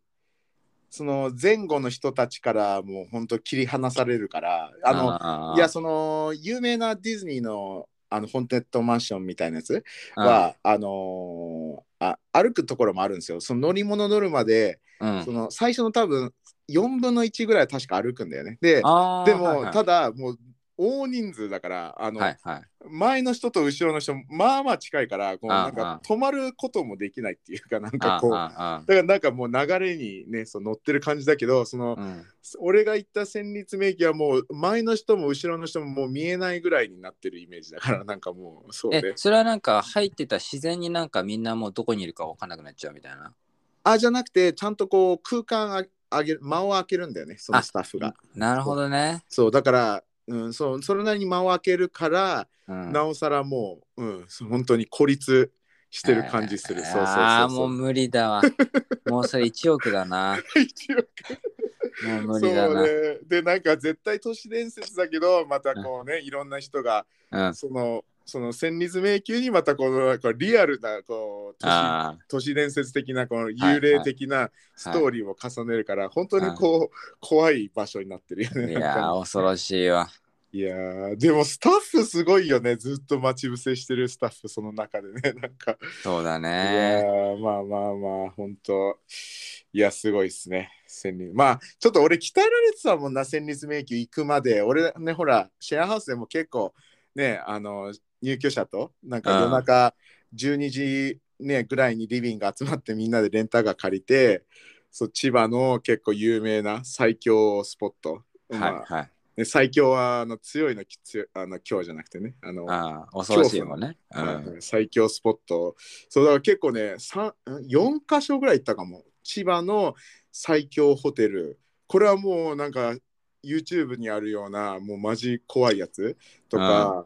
その前後の人たちからもう本当切り離されるから、あの、のいや、その有名なディズニーのあのホンテッドマンションみたいなやつは、あのーあ歩くところもあるんですよ。その乗り物乗るまで、うん、その最初の多分4分の1ぐらい確か歩くんだよね。で、でも、はいはいただもう大人数だから、あの、はいはい。前の人と後ろの人まあまあ近いからこうなんか止まることもできないっていうかなんかこうだからなんかもう流れにねそう乗ってる感じだけどその、あうん俺が言った戦慄迷宮はもう前の人も後ろの人ももう見えないぐらいになってるイメージだから なんかもうそうねえ、それはなんか入ってた自然になんかみんなもうどこにいるか分かんなくなっちゃうみたいな？あじゃなくてちゃんとこう空間ああげる間を空けるんだよねそのスタッフがなるほどね。そうだから、うん、そうそれなりに間を空けるから、うん、なおさらもう、うん、本当に孤立してる感じする、えーそうそうそうああ、もう無理だわ。もうそれ1億だな。一応もう無理だな。そうね。で、なんか絶対都市伝説だけど、またこうね、いろんな人が、うん。その、その戦慄迷宮にまたこのこうリアルなこう都市あ都市伝説的なこの幽霊的なストーリーを重ねるから、本当にこう、怖い場所になってるよあ。ね。いや恐ろしいわ。いやーでもスタッフすごいよね。ずっと待ち伏せしてるスタッフその中でね。なんか、そうだいやまあまあまあ、本当いや、すごいですね。戦慄まあ、ちょっと俺、鍛えられてたもんな、戦慄迷宮行くまで。俺ね、ほら、シェアハウスでも結構、ね、あの、入居者と、なんか夜中12時、ね、ぐらいにリビング集まってみんなでレンタカー借りて、そう千葉の結構有名な最強スポット。はいまあはい。ね、最強はあの強いのき強いあの強じゃなくてね。あのああ、恐ろしいもんね。うはいん。はい最強スポット。そうだから結構ね、三4箇所ぐらい行ったかも。千葉の最強ホテル。これはもうなんか YouTube にあるようなもうマジ怖いやつとか、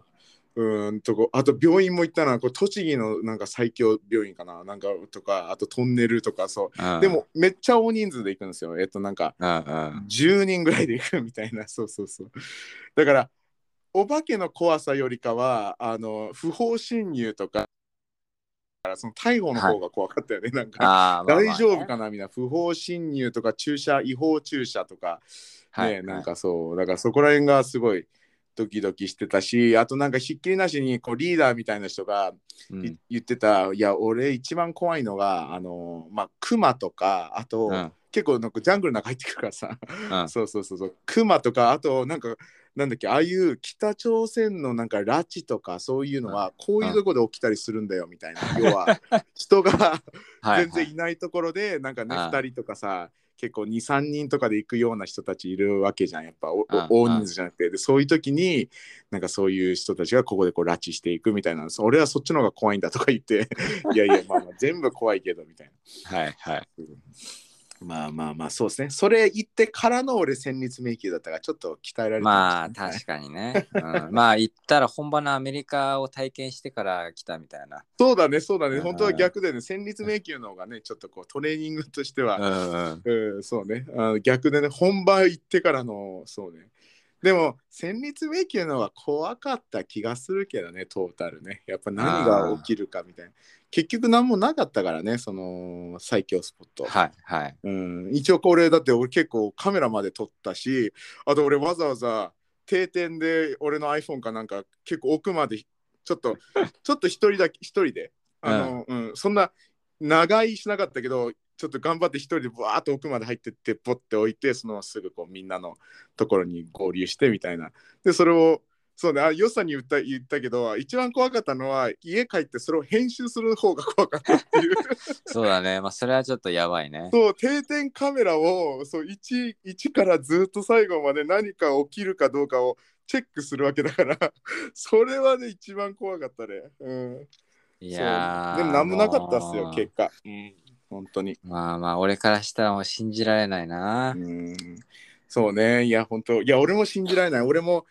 うーんとこあと病院も行ったな。これ栃木のなんか最強病院かな。なんかとかあとトンネルとかそう。うんでも、めっちゃ大人数で行くんですよ。えっとなんかうんうん。10人ぐらいで行くみたいな。そうそうそう。だからお化けの怖さよりかはあの不法侵入とかその逮捕の方が怖かったよね、なんか大丈夫かなみんな不法侵入とか駐車違法駐車とか。ね、はい。なんかそう。だからそこら辺がすごいドキドキしてたしあとなんかひっきりなしにこうリーダーみたいな人がうん。い言ってた、いや俺一番怖いのがあのまあクマとかあと、うん。結構なんかジャングルの中入ってくるからさ、うん。そうそうそうそう。クマとかあとなんかなんだっけああいう北朝鮮のなんか拉致とかそういうのはこういうとこで起きたりするんだよみたいな、要は人がはい全然いないところでなんかねああ2人とかさ結構23人とかで行くような人たちいるわけじゃん。やっぱ大人数じゃなくて。でそういう時になんかそういう人たちがここでこう拉致していくみたいな。俺はそっちの方が怖いんだとか言って。いやいやまあまあ全部怖いけどみたいな。はいはい。まあまあまあそうですね。それ言ってからの俺戦慄迷宮だったからちょっと鍛えられてまあ確かにね。うん、まあ言ったら本場のアメリカを体験してから来たみたいな。そうだねそうだね。うん本当は逆でね戦慄迷宮の方がねちょっとこうトレーニングとしては、うんうん。うん、そうねあの逆でね本場行ってからのそうね。でも戦慄迷宮の方が怖かった気がするけどねトータルね。やっぱ何が起きるかみたいな。結局何もなかったからねその最強スポット。はいはい。うん、一応これだって俺結構カメラまで撮ったしあと俺わざわざ定点で俺の iPhone かなんか結構奥までちょっと ちょっと一人だけ一人で。あの、うん。そんな長居しなかったけどちょっと頑張って一人でバーッと奥まで入ってってポッて置いてそのまますぐこうみんなのところに合流してみたいな。でそれをそうねあよさに言った言ったけど一番怖かったのは家帰ってそれを編集する方が怖かったっていう そうだね。まあそれはちょっとやばいね。そう定点カメラをそう 1, 1からずっと最後まで何か起きるかどうかをチェックするわけだからそれはね一番怖かったね。うん、いやでも何もなかったっすよ結果。うん、本当に。まあまあ俺からしたらもう信じられないな。うん、そうねいや本当いや俺も信じられない俺も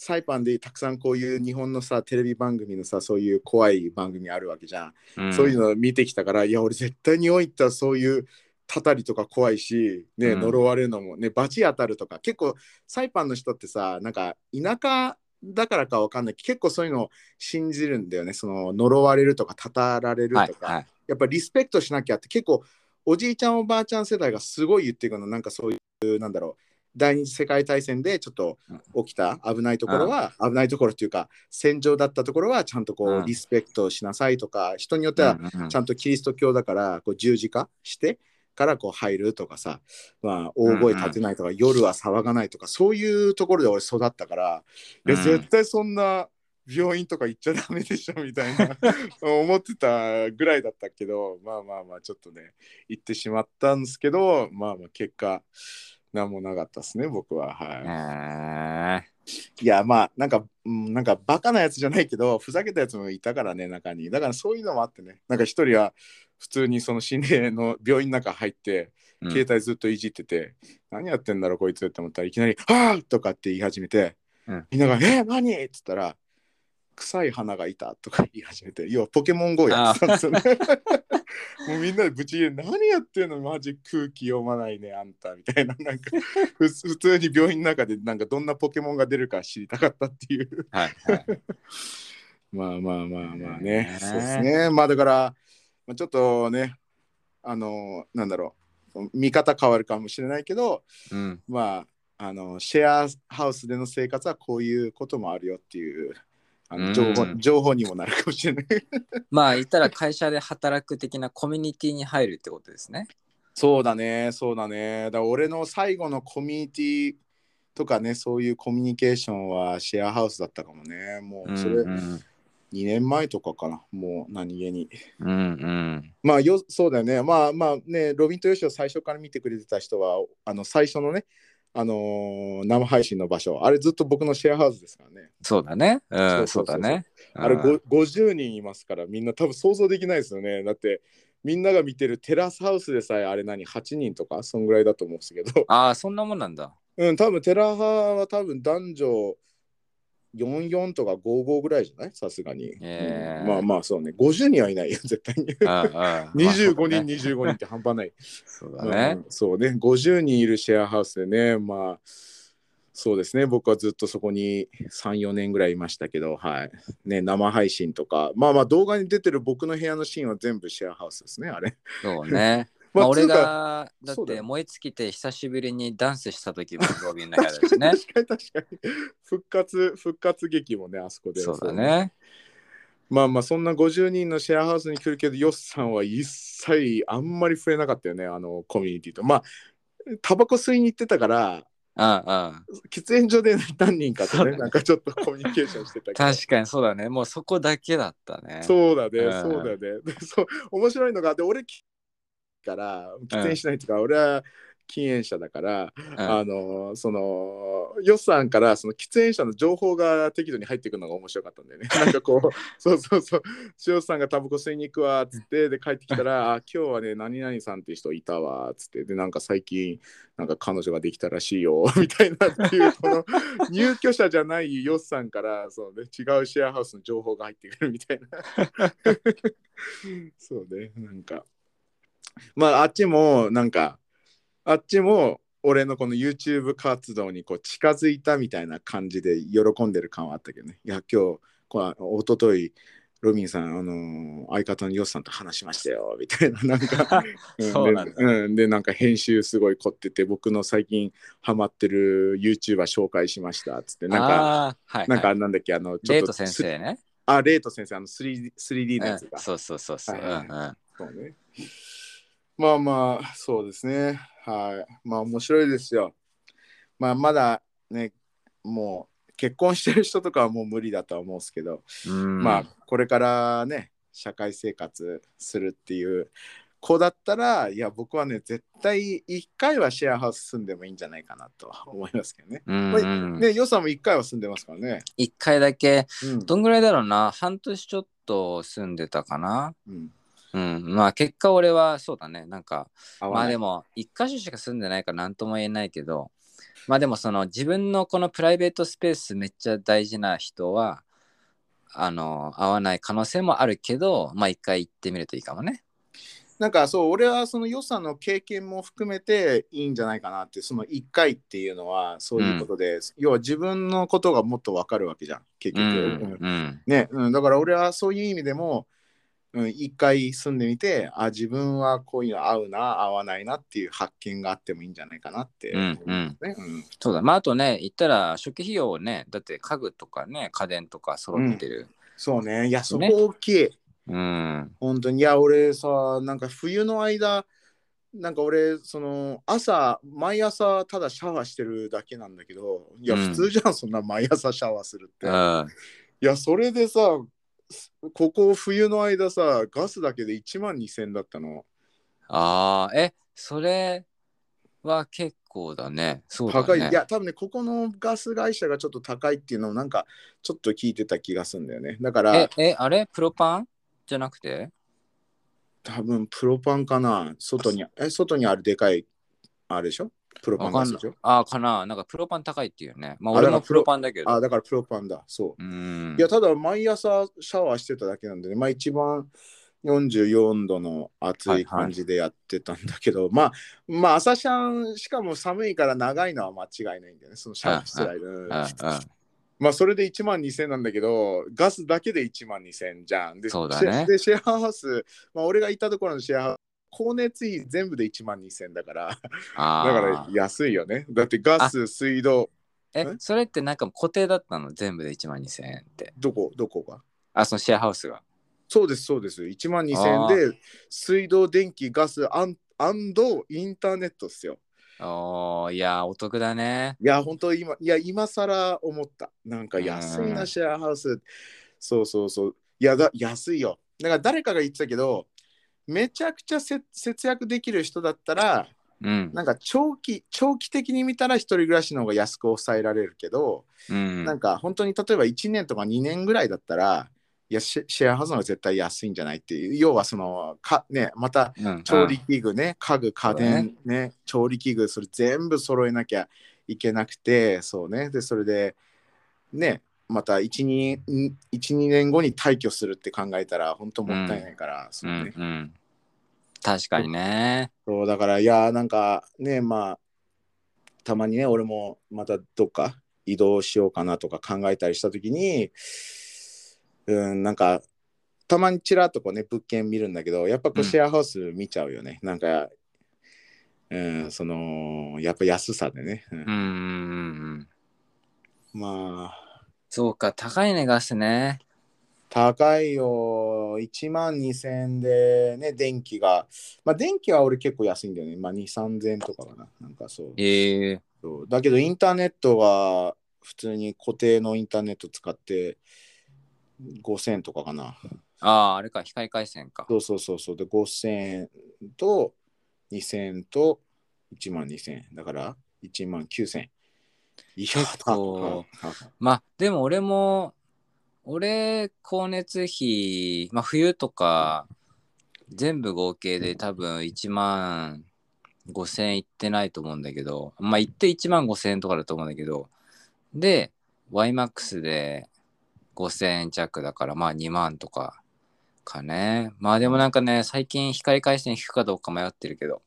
サイパンでたくさんこういう日本のさテレビ番組のさそういう怖い番組あるわけじゃん、うん。そういうのを見てきたからいや俺絶対日本行ったらそういうたたりとか怖いし、ね、うん。呪われるのもね罰当たるとか。結構サイパンの人ってさなんか田舎だからかわかんないけど結構そういうのを信じるんだよね。その呪われるとかたたられるとか、はいはい。やっぱリスペクトしなきゃって結構おじいちゃんおばあちゃん世代がすごい言ってくるの。なんかそういうなんだろう第二次世界大戦でちょっと起きた危ないところは、危ないところっていうか戦場だったところはちゃんとこう、うん。リスペクトしなさいとか人によってはちゃんとキリスト教だからこう十字架してからこう入るとかさ、まあ、大声立てないとか、夜は騒がないとかそういうところで俺育ったから、いやうん。絶対そんな病院とか行っちゃダメでしょみたいな 思ってたぐらいだったけどまあまあまあちょっとね行ってしまったんですけどまあまあ結果何もなかったですね僕ははい。えいやまあなんか、うん、なんかバカなやつじゃないけどふざけたやつもいたからね中にだからそういうのもあってねなんか一人は普通にその心霊の病院の中入ってー携帯ずっといじってて、何やってんだろうこいつって思ったらいきなり「はあ!」とかって言い始めて、うんみんなが「え何?」っつったら「臭い花がいた」とか言い始めて要はポケモン GO や。ってたんですよね。もうみんなでぶち切れ何やってんの？マジ空気読まないねあんたみたいな。なんかふ普通に病院の中でなんかどんなポケモンが出るか知りたかったっていう。はいはい。まあまあまあまあね。ねそうですね。まあだから、まあ、ちょっとねあのなんだろう。見方変わるかもしれないけどうん。まああのシェアハウスでの生活はこういうこともあるよっていうあうん。の情報,、情報にもなるかもしれない。まあ言ったら会社で働く的なコミュニティに入るってことですね。そうだねそうだね。だ俺の最後のコミュニティとかねそういうコミュニケーションはシェアハウスだったかもね。もうそれうん。うん2年前とかかな。もう何気に。うんうん。まあよそうだよね。まあまあねロビンとヨシを最初から見てくれてた人はあの最初のねあのー生配信の場所。あれずっと僕のシェアハウスですからね。そうだね。うん、そそうだね。あれうんご50人いますからみんな多分想像できないですよね。だってみんなが見てるテラスハウスでさえあれ何8人とか？そんぐらいだと思うんですけど。ああ、そんなもんなんだ。うん多分テラハは多分男女44とか55ぐらいじゃない？さすがに、えーうんまあまあそうね50人はいないよ 絶対にうんうん25まあ 人、25人って半端ない。そうだね。うんそうね、50人いるシェアハウスでね、まあ、そうですね、僕はずっとそこに3、4年ぐらいいましたけど、はい。ね、生配信とか、まあまあ動画に出てる僕の部屋のシーンは全部シェアハウスですね、あれ。そうね。まあまあ、俺がだって燃え尽きて久しぶりにダンスした時もロビンの部屋だしね。確かに確かに。復活、復活劇もね、あそこで。そうだね。まあまあ、そんな50人のシェアハウスに来るけど、ヨッさんは一切あんまり増えなかったよね、あのコミュニティと。まあ、タバコ吸いに行ってたから、うんうん。喫煙所で何人かとね、ねなんかちょっとコミュニケーションしてたけど。確かにそうだね。もうそこだけだったね。そうだね、うんそうだよね。でそう面白いのが、で俺きから喫煙しないというか、俺は禁煙者だから、うんあのそのヨッさんからその喫煙者の情報が適度に入ってくるのが面白かったんだよね。なんかこう、そうそうそう、塩さんがタバコ吸いに行くわっつって、で帰ってきたら、あ今日はね、何々さんっていう人いたわっつって、で、なんか最近、なんか彼女ができたらしいよ みたいなっていう、この 入居者じゃないヨッさんからそう、ね、違うシェアハウスの情報が入ってくるみたいな。そうね、なんか。まあ、あっちも、なんか、あっちも、俺のこの YouTube 活動にこう近づいたみたいな感じで喜んでる感はあったけどね。いや、今日、こう一昨日ロビンさん、あのー相方のヨスさんと話しましたよ、みたいな、なんか、う んそうなんだでうん、で、なんか編集すごい凝ってて、僕の最近ハマってる YouTuber 紹介しました、つって、なんか、はい、はい、なんかなんだっけ、あの、ちょっとレイト先生ね。あ、レート先生、あの 3D, 3D のやつが。うんそうそうそうそう。はいはいうんうんそうね。まあまあ、そうですね。はい。まあ面白いですよ。まあまだね、もう結婚してる人とかはもう無理だとは思うんですけど、うんまあこれからね、社会生活するっていう子だったら、いや僕はね、絶対1回はシェアハウス住んでもいいんじゃないかなとは思いますけどね。ね、予算も1回は住んでますからね。一回だけ、うんどんぐらいだろうな、半年ちょっと住んでたかな。うん、うん、まあ結果俺はそうだね、なんか、まあでも、も、一箇所しか住んでないから何とも言えないけど、まあでもその自分のこのプライベートスペースめっちゃ大事な人はあの合わない可能性もあるけどまあ一回行ってみるといいかもね。なんかそう俺はその予算の経験も含めていいんじゃないかなってその1回っていうのはそういうことで、要は自分のことがもっと分かるわけじゃん結う局、んうん。ね、うん、だから俺はそういう意味でも、うん、一回住んでみてあ自分はこういうの合うな合わないなっていう発見があってもいいんじゃないかなって思いますね。うん。そうだ。まああとね言ったら初期費用をねだって家具とかね家電とか揃ってる。そうね。いやそこね。大きい、うん。本当に。いや俺さなんか冬の間なんか俺その朝毎朝ただシャワーしてるだけなんだけどいやうん。普通じゃん、そんな毎朝シャワーするって。うん。いや、それでさ、ここ冬の間さ、ガスだけで1万2000だったの。ああえそれは結構だね。そうだね。高い。いや、多分ね、ここのガス会社がちょっと高いっていうのをなんかちょっと聞いてた気がするんだよね。だからえ、、え、あれ？プロパン？じゃなくて？多分プロパンかな外に、え、外にあるでかい、あれでしょ？プロパンガスでしょ？あーかななんかプロパン高いっていうね。まあ俺もプロパンだけど。あ、だからプロパンだ。そう。うん。いや、ただ毎朝シャワーしてただけなんでね、まあ一番44度の暑い感じでやってたんだけど、まあ、まあ朝シャン、しかも寒いから長いのは間違いないんだよね、そのシャワーしてる間。まあそれで1万2000なんだけど、ガスだけで1万2000じゃん。で、そうだねシェでシェアハウス、まあ俺がいたところのシェアハウス、光熱費全部で1万2000だから、だあからー安いよね。だってガス、水道、ええ、それってなんか固定だったの？全部で1万2000円って。どこ、どこが？あ、そのシェアハウスが。そうです、そうです。1万2000円で水道、電気、ガス、アンインターネットっすよ。おー、いやー、お得だね。いや、本当今、いや、今更思った。なんか安いな、うんシェアハウス。そうそうそう。いや、だ安いよ。だから誰かが言ってたけど、めちゃくちゃせ節約できる人だったら、うん。なんか長期、長期的に見たら一人暮らしの方が安く抑えられるけど、うん。なんか本当に例えば1年とか2年ぐらいだったら、いやシェシェアハウスの方が絶対安いんじゃないっていう、要はその、かね、またうん調理器具ね、家具、家電ね、調理器具、それ全部揃えなきゃいけなくて、そうね、で、それで、ね、また1、2, 1 2年後に退去するって考えたら、本当もったいないから、そううんね。うん。確かにね。そうだから、いや、なんかね、まあ、たまにね、俺もまたどっか移動しようかなとか考えたりしたときに、うん、なんか、たまにちらっとこうね、物件見るんだけど、やっぱこううんシェアハウス見ちゃうよね。なんか、うん、その、やっぱ安さでね。うんうんうんうんうん。まあ、そうか、高いね、ガスね。高いよ。1万2000円でね、電気が。まあ、電気は俺結構安いんだよね。まあ、2、3000円とかかな。なんかそう。ええそうだけどインターネットは普通に固定のインターネット使って5000とかかな。ああ、あれか、光回線か。そうそうそうそう。で5000と2000と1万2000だから1万9000。いや、結構高い高いまあ、でも俺も、俺、光熱費、まあ、冬とか、全部合計で多分1万5千円いってないと思うんだけど、まあ、行って1万5千円とかだと思うんだけど、で、YMAX で5千円弱だから、まあ2万とかかね。まあでもなんかね、最近光回線引くかどうか迷ってるけど。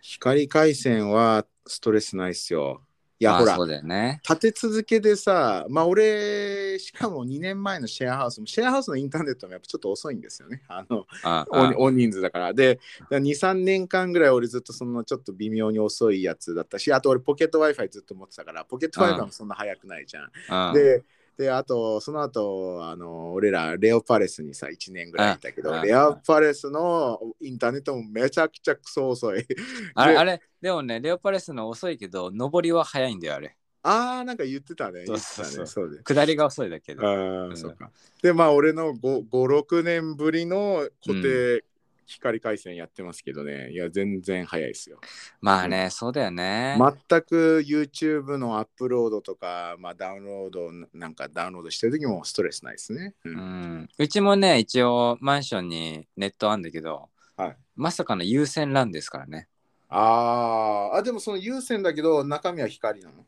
光回線はストレスないっすよ。いや、まあほらね。立て続けでさ、まあ俺、しかも2年前のシェアハウスも、シェアハウスのインターネットもやっぱちょっと遅いんですよね。あの、ああ大大人数だから。で、2、3年間ぐらい俺ずっとそのちょっと微妙に遅いやつだったし、あと俺ポケット Wi-Fi ずっと持ってたから、ポケット Wi-Fi もそんな早くないじゃんで、で、あと、その後、あの、俺ら、レオパレスにさ、1年ぐらいいたけど、うんレオパレスのインターネットもめちゃくちゃクソ遅い。であれ、あれ、でもね、レオパレスの遅いけど、上りは早いんだよ、あれ。あー、なんか言ってたね。そう言ってたね。そうで。下りが遅いだけど。あうんあ、そうか。で、まあ、俺の5、5 6年ぶりの固定光回線やってますけどね、いや、全然早いですよ。まあね、そうだよね。全く YouTube のアップロードとか、まあ、ダウンロードなんかダウンロードしてる時もストレスないですね。ううんん、うちもね、一応マンションにネットあるんだけど、はいまさかの有線 LAN ですからね。あーあ、でもその有線だけど中身は光なの？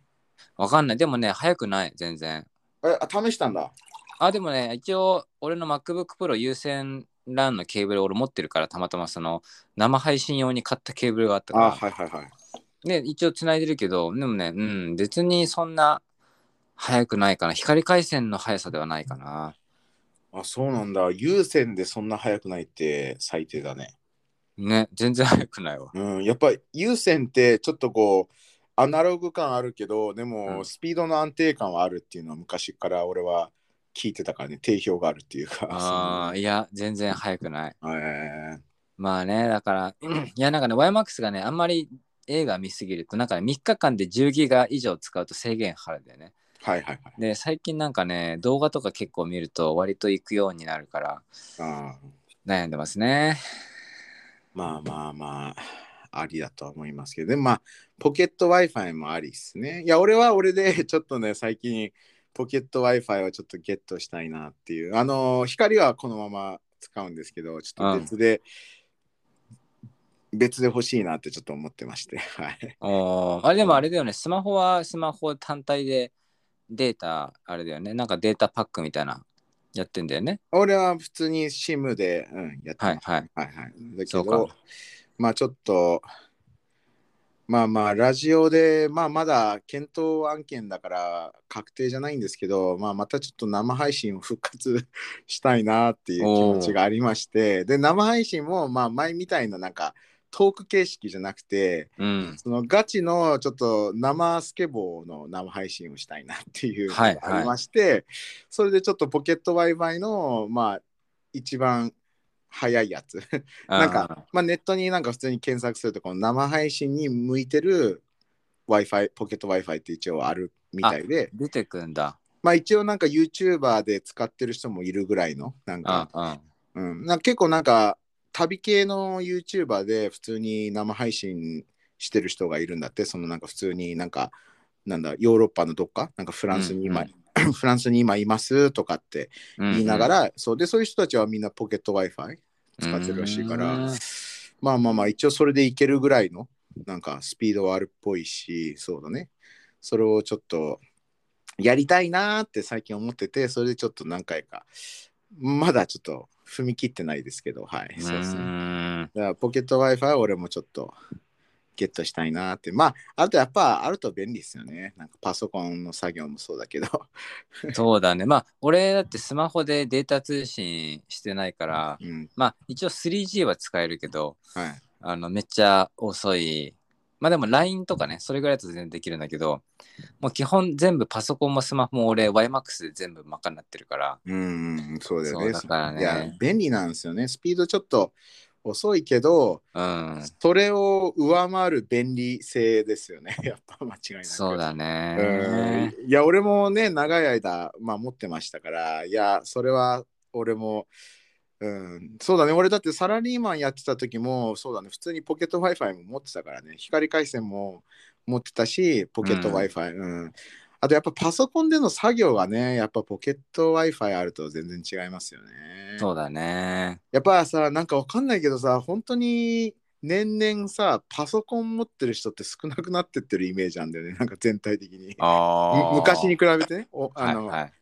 わかんない。でもね、速くない、全然。え、あ試したんだ。あ、でもね、一応、俺の MacBook Pro 有線 LAN のケーブル俺持ってるから、たまたまその生配信用に買ったケーブルがあったから、あはいはいはい。で、一応繋いでるけど、でもね、うん、別にそんな速くないかな。光回線の速さではないかな。あ、そうなんだ。有線でそんな速くないって最低だね。ね、全然速くないわ。うん、やっぱり有線ってちょっとこう、アナログ感あるけど、でうもんスピードの安定感はあるっていうのは昔から俺は聞いてたからね、定評があるっていうか。ああ、いや、全然速くない。えまあね、だから、いや、なんかね、YMAX がね、あんまり映画見すぎると、なんか、ね、3日間で10ギガ以上使うと制限貼るんだよね。ーはいはいはい。で、最近なんかね、動画とか結構見ると割と行くようになるから、悩んでますね。まあまあまあ、ありだとは思いますけど、でもまあ、ポケット Wi-Fi もありっすね。いや、俺は俺でちょっとね、最近、ポケット Wi-Fi をちょっとゲットしたいなっていう。あの、光はこのまま使うんですけど、ちょっと別で、別で欲しいなってちょっと思ってまして。はい。あれでもあれだよね、スマホはスマホ単体でデータ、あれだよね、なんかデータパックみたいな、やってんだよね。俺は普通に SIM で、うん、やって。はいはい。はいはい。だけどか、まあちょっと、まあまあ、ラジオで、まあまだ検討案件だから確定じゃないんですけど、まあまたちょっと生配信を復活 したいなっていう気持ちがありまして、で、生配信も、まあ前みたいななんかトーク形式じゃなくて、うん。そのガチのちょっと生スケボーの生配信をしたいなっていうのがはいありまして、それでちょっとポケット Wi-Fi の、まあ、一番早いやつ。なんか、まあ、ネットになんか普通に検索すると、この生配信に向いてる Wi-Fi、ポケット Wi-Fi って一応あるみたいで、出てくんだ。まあ一応なんか YouTuber で使ってる人もいるぐらいの、なんうんか、うん。うん、なんか結構なんか旅系の YouTuber で普通に生配信してる人がいるんだって。そのなんか普通になんかなんだヨーロッパのどっか？なんかフランスに今、フランスに今いますとかってうん言いながら、そうでそういう人たちはみんなポケット Wi-Fi 使ってるらしいから、うん。まあまあまあ一応それでいけるぐらいのなんかスピードはあるっぽいしそうだね。それをちょっとやりたいなーって最近思っててそれでちょっと何回かまだちょっと踏み切ってないですけどはいそうですねん。だからポケット Wi-Fi は俺もちょっとゲットしたいなって。まああとやっぱあると便利ですよね。なんかパソコンの作業もそうだけど。そうだね。まあ、俺だってスマホでデータ通信してないから、うん。まあ、一応 3G は使えるけど、はい。あのめっちゃ遅い。まあでも LINE とかね、それぐらいだと全然できるんだけど、もう基本全部パソコンもスマホも俺 YMAX で全部賄ってるから、うんうんそうだよね。だからね。いや便利なんですよね。スピードちょっと遅いけどうん、それを上回る便利性ですよね。やっぱ間違いなく。そうだうね。ん。いや、俺もね、長い間、まあ、持ってましたから、いや、それは俺も、うん、そうだね、俺だってサラリーマンやってた時も、そうだね、普通にポケット Wi-Fi も持ってたからね、光回線も持ってたし、ポケットうん。Wi-Fi、うん、あとやっぱパソコンでの作業がね、やっぱポケット Wi-Fi あると全然違いますよね。そうだね。やっぱさ、なんかわかんないけどさ、本当に年々さ、パソコン持ってる人って少なくなってってるイメージなんだよね、なんか全体的に。昔に比べてね、おあの、はいはい。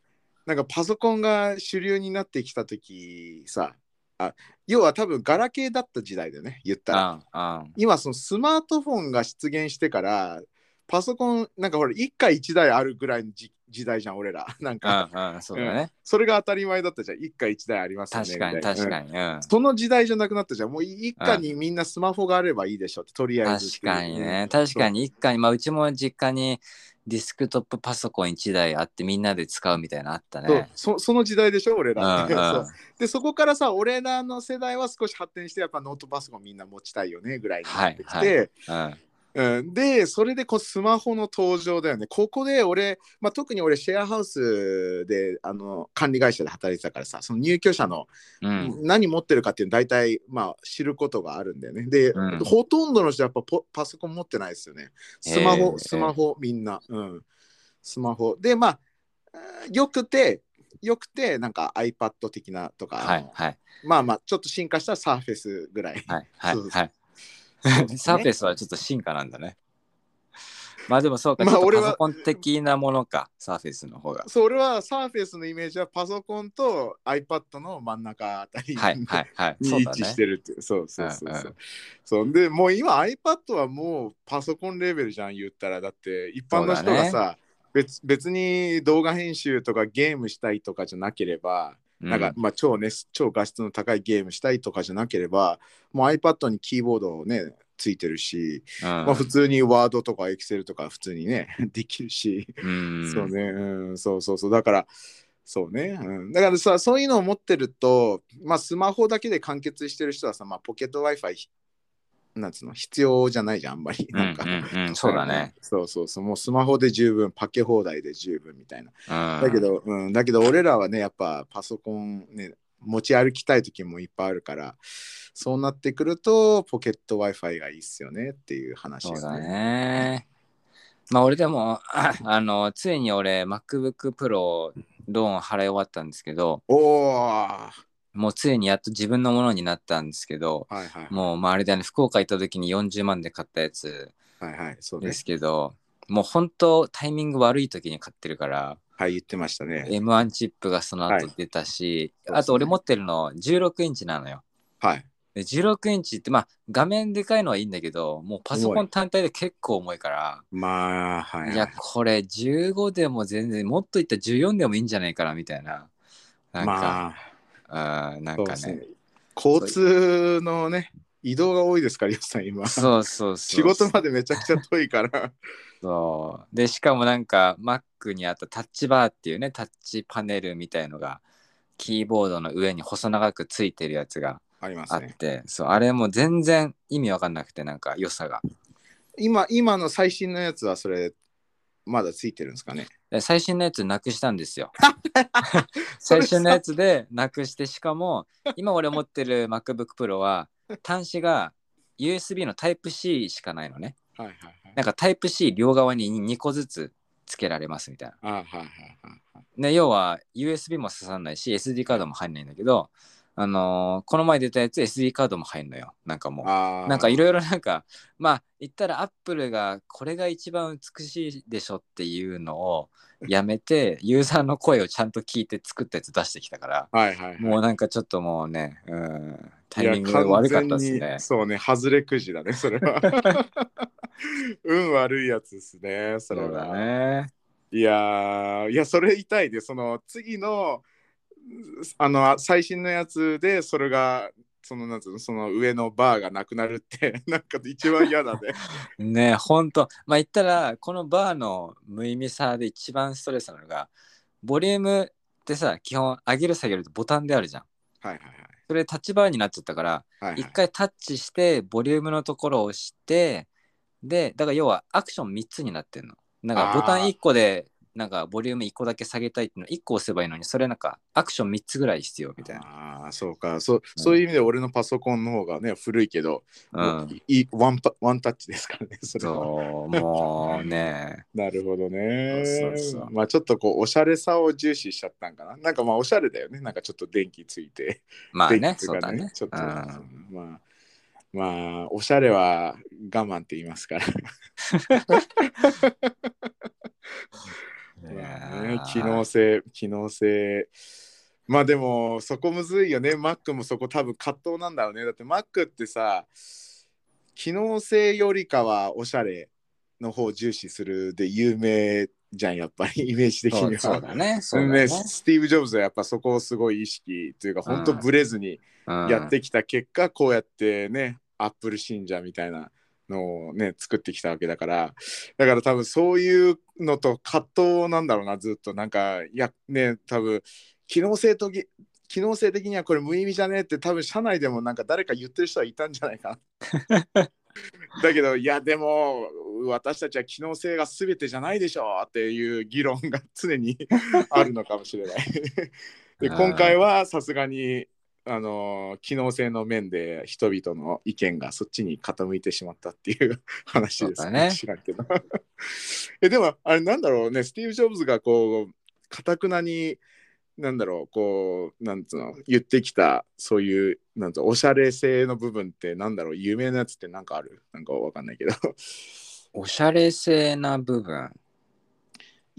なんかパソコンが主流になってきた時さ、あ要は多分ガラケーだった時代だよね、言ったら。今そのスマートフォンが出現してから、パソコンなんかほら一家一台あるぐらいのじ時代じゃん、俺ら。なんか、そうだね。それが当たり前だったじゃん、一家一台ありますよね。確かに確かに。うん。その時代じゃなくなったじゃん。もう一家にみんなスマホがあればいいでしょって、とりあえず。確かにね。うん確かに一家に、まあうちも実家にディスクトップパソコン1台あってみんなで使うみたいなのあったそうね。そその時代でしょ、俺うんら。うん そうで、そこからさ、俺らの世代は少し発展して、やっぱノートパソコンみんな持ちたいよねぐらいになってきて、はいうんうん、で、それでこうスマホの登場だよね。ここで俺、まあ、特に俺、シェアハウスであの管理会社で働いてたからさ、その入居者のうん。何持ってるかっていうの大体、まあ、知ることがあるんだよね。で、うんほとんどの人やっぱポパソコン持ってないですよね。スマホ、スマホ、みんな。うん。スマホ。で、まあ、よくて、よくて、なんか iPad 的なとか、はいはいまあまあ、ちょっと進化したサーフェスぐらい。はいはいはい。サーフェスはちょっと進化なんだね。まあでもそうか、まあ俺はパソコン的なものか、サーフェスの方が。そう俺はサーフェスのイメージはパソコンと iPad の真ん中あたりに,、はいはいはい。位置し。てるっていうそうそうそうそう,、そうでもう今 iPad はもうパソコンレベルじゃん言ったらだって一般の人がさ、別別に動画編集とかゲームしたいとかじゃなければ、なんか、まあ、超ね、超画質の高いゲームしたいとかじゃなければ、もう iPad にキーボードをね、ついてるし、うん、まあ、普通に Word とか Excel とか普通にね、できるし、うん、そうね、うん、そうそうそう、だから、そうね、うん、だからさ、そういうのを持ってると、まあ、スマホだけで完結してる人はさ、まあ、ポケット Wi-Fi、なんつうの、必要じゃないじゃん、あんまり。うんなんか、うんうん、そうだね。そうそうそう、もうスマホで十分、パケ放題で十分みたいな。うん、だけど、うん、だけど俺らはね、やっぱパソコンね、持ち歩きたい時もいっぱいあるから、そうなってくると、ポケット Wi-Fi がいいっすよねっていう話ですそうだね。まあ俺でも、あの、ついに俺、MacBook Pro ローン払い終わったんですけど、おおはもうついにやっと自分のものになったんですけど、いはい。もうまああれだね、福岡行った時に40万で買ったやつはいはい、そうねで。すけど、もう本当タイミング悪い時に買ってるから、はい、言ってましたね。M1 チップがその後出たし、あと俺持ってるの16インチなのよ。はい。で16インチってまあ画面でかいのはいいんだけどもうパソコン単体で結構重いからまあ、はい、はい。いやこれ15でも全然もっといったら14でもいいんじゃないかなみたいななんか、まあ、あーなんかねね。交通のね、移動が多いですから、よっさん、今。そうそうそう仕事までめちゃくちゃ遠いから。そうでしかもなんか Mac にあったタッチバーっていうねタッチパネルみたいのがキーボードの上に細長くついてるやつがありまあっすね。て、そうあれも全然意味わかんなくてなんか良さが今、今の最新のやつは、それ、まだついてるんですかね。で最新のやつなくしたんですよ 最新のやつでなくしてしかも今俺持ってる MacBook Pro は端子が USB の Type-C しかないのねはいはいはい。なんか Type-C 両側に2個ずつつけられますみたいなあはいはいはいはい。で要は USB も刺さんないし SD カードも入んないんだけどあのーこの前出たやつ SD カードも入んのよなんかもうなんかいろいろなんか まあ言ったらアップルがこれが一番美しいでしょっていうのを やめてユーザーの声をちゃんと聞いて作ったやつ出してきたからはいはい、はい。もうなんかちょっともうね、うん、タイミングが悪かったですね。そうね、外れくじだね、それは。運悪いやつですね、それそうだは。ね。いやー、いや、それ痛いで、その次の、あの、最新のやつで、それが、そのなんつうのその上のバーがなくなるって、なんか一番嫌だね。ねほんと。まあ言ったらこのバーの無意味さで一番ストレスなのがボリュームってさ基本上げる下げるとボタンであるじゃん。はいはいそれタッチバーになっちゃったからはい。はい一回タッチしてボリュームのところを押してでだから要はアクション3つになってんの。なんかボタン1個でなんかボリューム1個だけ下げたいっていうの1個押せばいいのにそれなんかアクション3つぐらい必要みたいな。ああ、そうかそう。そういう意味で俺のパソコンの方がね、古いけど、うん。いいワンパワンタッチですからね、それは。そうもうね。なるほどね。そうそうまあちょっとこうおしゃれさを重視しちゃったんかな。なんかまあおしゃれだよね。なんかちょっと電気ついて。まあね電気がそうだね。ちょっと、うんまあまあおしゃれは我慢って言いますから。ねー機能性、機能性。まあでもそこむずいよね。Mac もそこ多分葛藤なんだろうね。だって Mac ってさ、機能性よりかはおしゃれの方を重視するで有名じゃん、やっぱり イメージ的には。そうだね。そうだね、ね。スティーブ・ジョブズはやっぱそこをすごい意識というか、本当ブレずにやってきた結果、こうやってね、アップル信者みたいなのをね、作ってきたわけだから、だから多分そういうのと葛藤なんだろうな、ずっと。なんか、いや、ね、多分機能性とぎ機能性的にはこれ無意味じゃねって多分社内でもなんか誰か言ってる人はいたんじゃないかな。だけどいやでも私たちは機能性が全てじゃないでしょうっていう議論が常にあるのかもしれない。で 今回はさすがにあの機能性の面で人々の意見がそっちに傾いてしまったっていう 話ですね。知らんけど。えでもあれなんだろうね。スティーブ・ジョブズがこうかたくなになんだろうこうなんつうの言ってきたそういうなんつうのおしゃれ性の部分ってなんだろう？有名なやつってなんかある？なんかわかんないけど。おしゃれ性な部分。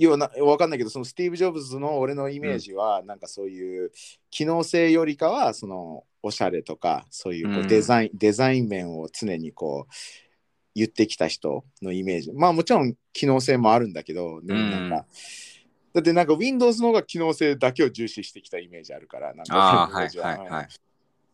要はなわかんないけどそのスティーブ・ジョブズの俺のイメージは、なんかそういう機能性よりかはそのおしゃれとかそういうこううん。デザイン、デザイン面を常にこう言ってきた人のイメージ。まあもちろん機能性もあるんだけど、でもなんか、うん。だってなんか Windows の方が機能性だけを重視してきたイメージあるからなんかはいは。いはい。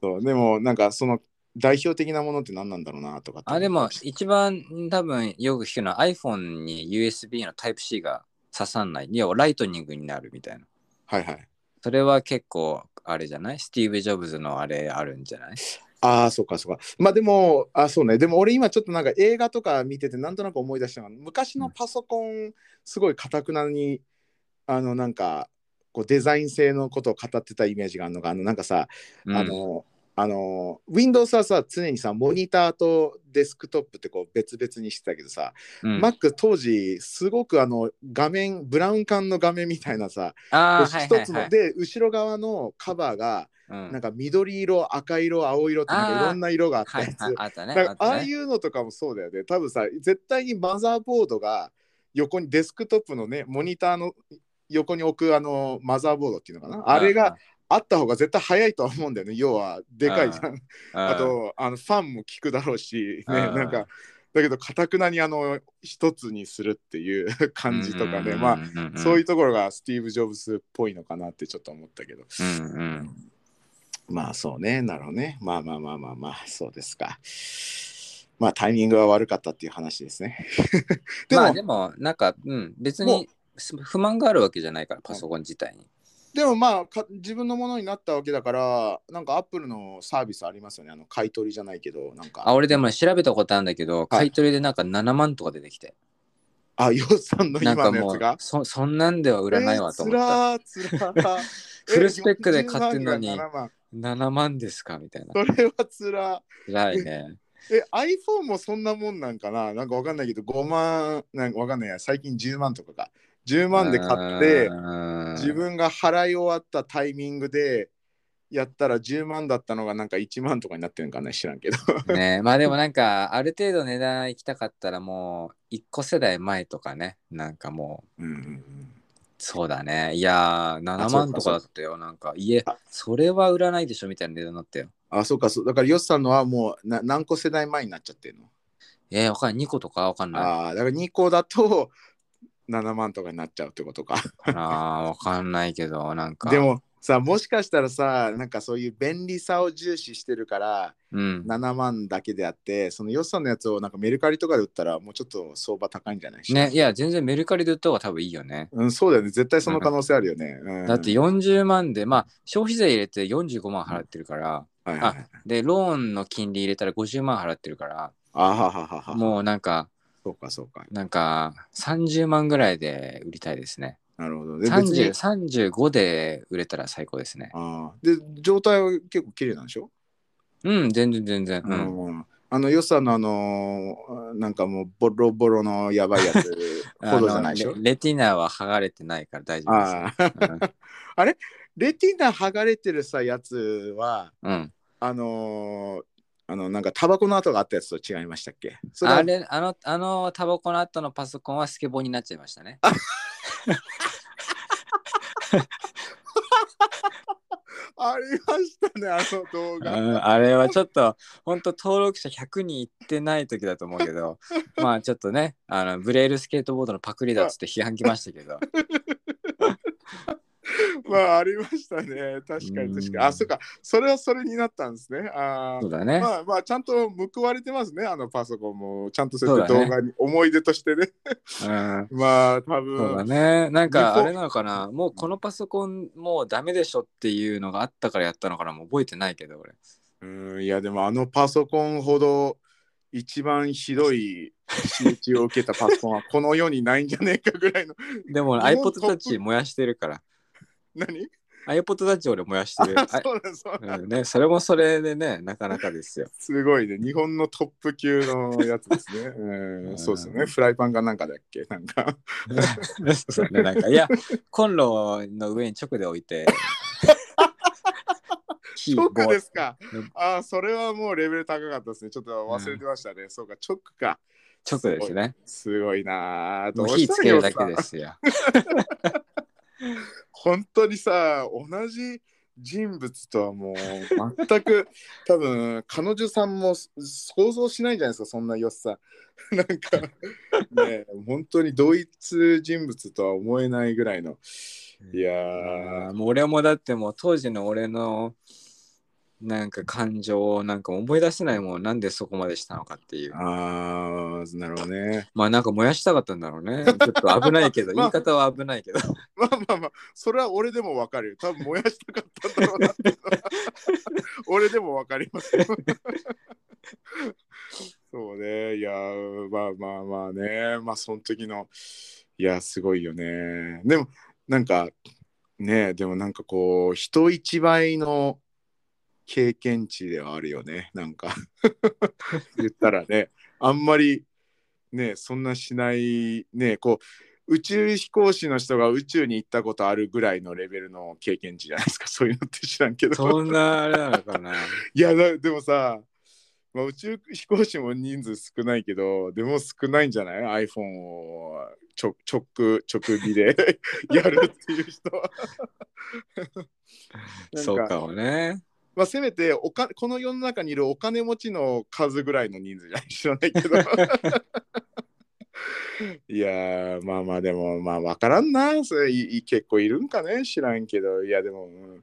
そうでもなんかその代表的なものって何なんだろうなとかあ、でも一番多分よく聞くのは iPhone に USB の Type-C が刺さんない。要はライトニングになるみたいな。はいはいそれは結構あれじゃない？スティーブ・ジョブズのあれあるんじゃない？ああ、そうかそうか。まあでも、あそうね。でも俺今ちょっとなんか映画とか見ててなんとなく思い出したのが、昔のパソコン、すごいかたくなに、あのなんか、こうデザイン性のことを語ってたイメージがあるのが、あのなんかさ、うんあの、Windows はさ、常にさ、モニターとデスクトップってこう別々にしてたけどさ、うん Mac 当時、すごくあの画面、ブラウン管の画面みたいなさ、ああ、こうはいはいはい。一つので、後ろ側のカバーが、うんなんか緑色、赤色、青色ってなんかいろんな色があったやつ。はいはい、あね。ああいうのとかもそうだよね。多分さ、絶対にマザーボードが横にデスクトップのね、モニターの横に置くあのマザーボードっていうのかな。あれが、あった方が絶対早いとは思うんだよね。要はでかいじゃん。うん あと、あのファンも効くだろうし、ね、うんなんか、だけど、かたくなにあの一つにするっていう感じとかね、まあ、あそういうところがスティーブ・ジョブズっぽいのかなってちょっと思ったけど。うんうんまあそうね、なるほどね。まあまあまあまあまあ、そうですか。まあタイミングは悪かったっていう話ですね。でも、まあでも、なんか、うん、別に不満があるわけじゃないから、パソコン自体に。でもまあか自分のものになったわけだから、なんかアップルのサービスありますよね。あの買い取りじゃないけど、なんか。あ、俺でも調べたことあるんだけど、買い取りでなんか7万とか出てきて。あ、ヨウさんのなんかもう今のやつが。そ、そんなんでは売らないわと思った。えーつらーつらーフルスペックで買ってんのにえ40万が7万7万ですかみたいな。それはつら辛いね。え、iPhone もそんなもんなんかな？なんかわかんないけど、5万、なんかわかんないや、最近10万とかか。10万で買って、自分が払い終わったタイミングでやったら10万だったのがなんか1万とかになってるんかね知らんけど。ね。まあでもなんかある程度値段行きたかったらもう1個世代前とかね。なんかもううんうんうん。そうだね。いやー7万とかだったよ。なんかいえあ。それは売らないでしょみたいな値段になったよ。あそうかそう。だからヨスさんのはもうな何個世代前になっちゃってるの？えー、わかんない。2個とかわかんない。ああだから2個だと7万とかになっちゃうってことか。あーわかんないけどなんか。でもさもしかしたらさなんかそういう便利さを重視してるからうん。7万だけであってそのヨスさんのやつをなんかメルカリとかで売ったらもうちょっと相場高いんじゃない？ねいや全然メルカリで売った方が多分いいよね。うん、そうだよね。絶対その可能性あるよね、うん。だって40万でまあ消費税入れて45万払ってるからはいはいはい。でローンの金利入れたら50万払ってるからあはははは。もうなんかそうかそうかなんか30万ぐらいで売りたいですね。なるほどで別に30 35で売れたら最高ですね。あーで状態は結構綺麗なんでしょ、うん、全然全然。うん。うんあの、よさのあのーなんかもうボロボロのやばいやつ ほどじゃないでしょ？あのレレティナは剥がれてないから大丈夫あです。あ レティナ剥がれてるさやつはうん。うんあのーあのなんかタバコの跡があったやつと違いましたっけ？それはあれ、あの、あのタバコの後のパソコンはスケボーになっちゃいましたね。ありましたねあの動う画んあれはちょっと、本当登録者100人いってない時だと思うけど、まあちょっとね、あのブレールスケートボードのパクリだっつって批判来ましたけど。まあありましたね。確かに確かに。うん。あそっか。それはそれになったんですね。あーそうだね。まあまあちゃんと報われてますね。あのパソコンも。ちゃんとそ動画に思い出としてね。うん。まあ多そうだ分ね。なんかあれなのかな、もうこのパソコンもうダメでしょっていうのがあったからやったのかな、もう覚えてないけど俺。うん。いやでもあのパソコンほど一番ひどい仕打ちを受けたパソコンはこの世にないんじゃねえかぐらいの。でも iPod トップ Touch 燃やしてるから。何？iPod タッチ俺燃やしてる。あそそうなんうんね、それもそれでね、なかなかですよ。すごいね。日本のトップ級のやつですね。うん、そうですよね。フライパンかなんかだっけ？なんか。そうね、なんか、いや、コンロの上に直で置いて、火直棒ですか？うん。ああ、それはもうレベル高かったですね。ちょっと忘れてましたね。そうか、直か。直ですね。すごいな火つけるだけですよ。本当にさ、同じ人物とはもう全く多分彼女さんも想像しないじゃないですか、そんな良さ。なんかね、本当に同一人物とは思えないぐらいの。いやもう俺もだってもう当時の俺のなんか感情をなんか思い出せないもんなんでそこまでしたのかっていうあー、なるほどね。まあなんか燃やしたかったんだろうねちょっと危ないけどまあ言い方は危ないけど まあまあまあ、それは俺でもわかるよ。多分燃やしたかったんだろうな俺でもわかりますよ。そうね。いやー、まあまあまあね。まあその時の、いや、すごいよね。でも、なんか、ねでもなんかこう、人一倍の経験値ではあるよね。なんか、言ったらね。あんまり、ねそんなしない、ね。こう、宇宙飛行士の人が宇宙に行ったことあるぐらいのレベルの経験値じゃないですか。そういうのって知らんけど。そんなあれなのかな？いやだでもさ、まあ、宇宙飛行士も人数少ないけどでも少ないんじゃない？iPhone を直直直火でやるっていう人は。そうかもねまあ、せめておかこの世の中にいるお金持ちの数ぐらいの人数じゃない知らないけど。いやーまあまあでもまあ分からんな。それいい結構いるんかね？知らんけど。いやでも、うん。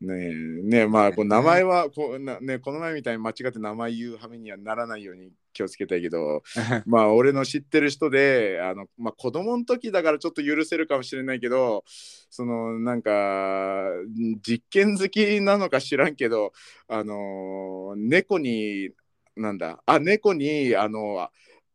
ねえねえまあこう名前はこうな、ね、この前みたいに間違って名前言うはめにはならないように気をつけたいけど まあ俺の知ってる人であの、まあ、子供の時だからちょっと許せるかもしれないけどそのなんか実験好きなのか知らんけどあの猫になんだあ猫にあの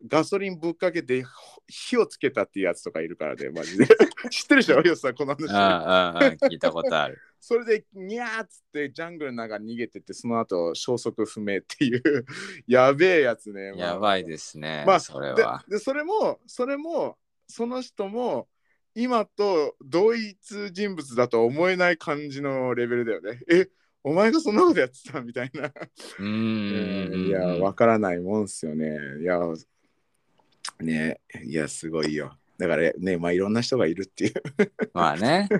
ガソリンぶっかけて火をつけたっていうやつとかいるからねマジで。知ってるでしょよさんこの話。ああああ聞いたことある。それでニャーっつってジャングルの中逃げてってその後消息不明っていう。やべえやつね、やばいですね、まあそれでは。でそれもそれもその人も今と同一人物だと思えない感じのレベルだよね。えお前がそんなことやってたみたいな。うーんいやわからないもんっすよね。いやねいやすごいよだからねまあいろんな人がいるっていう まあね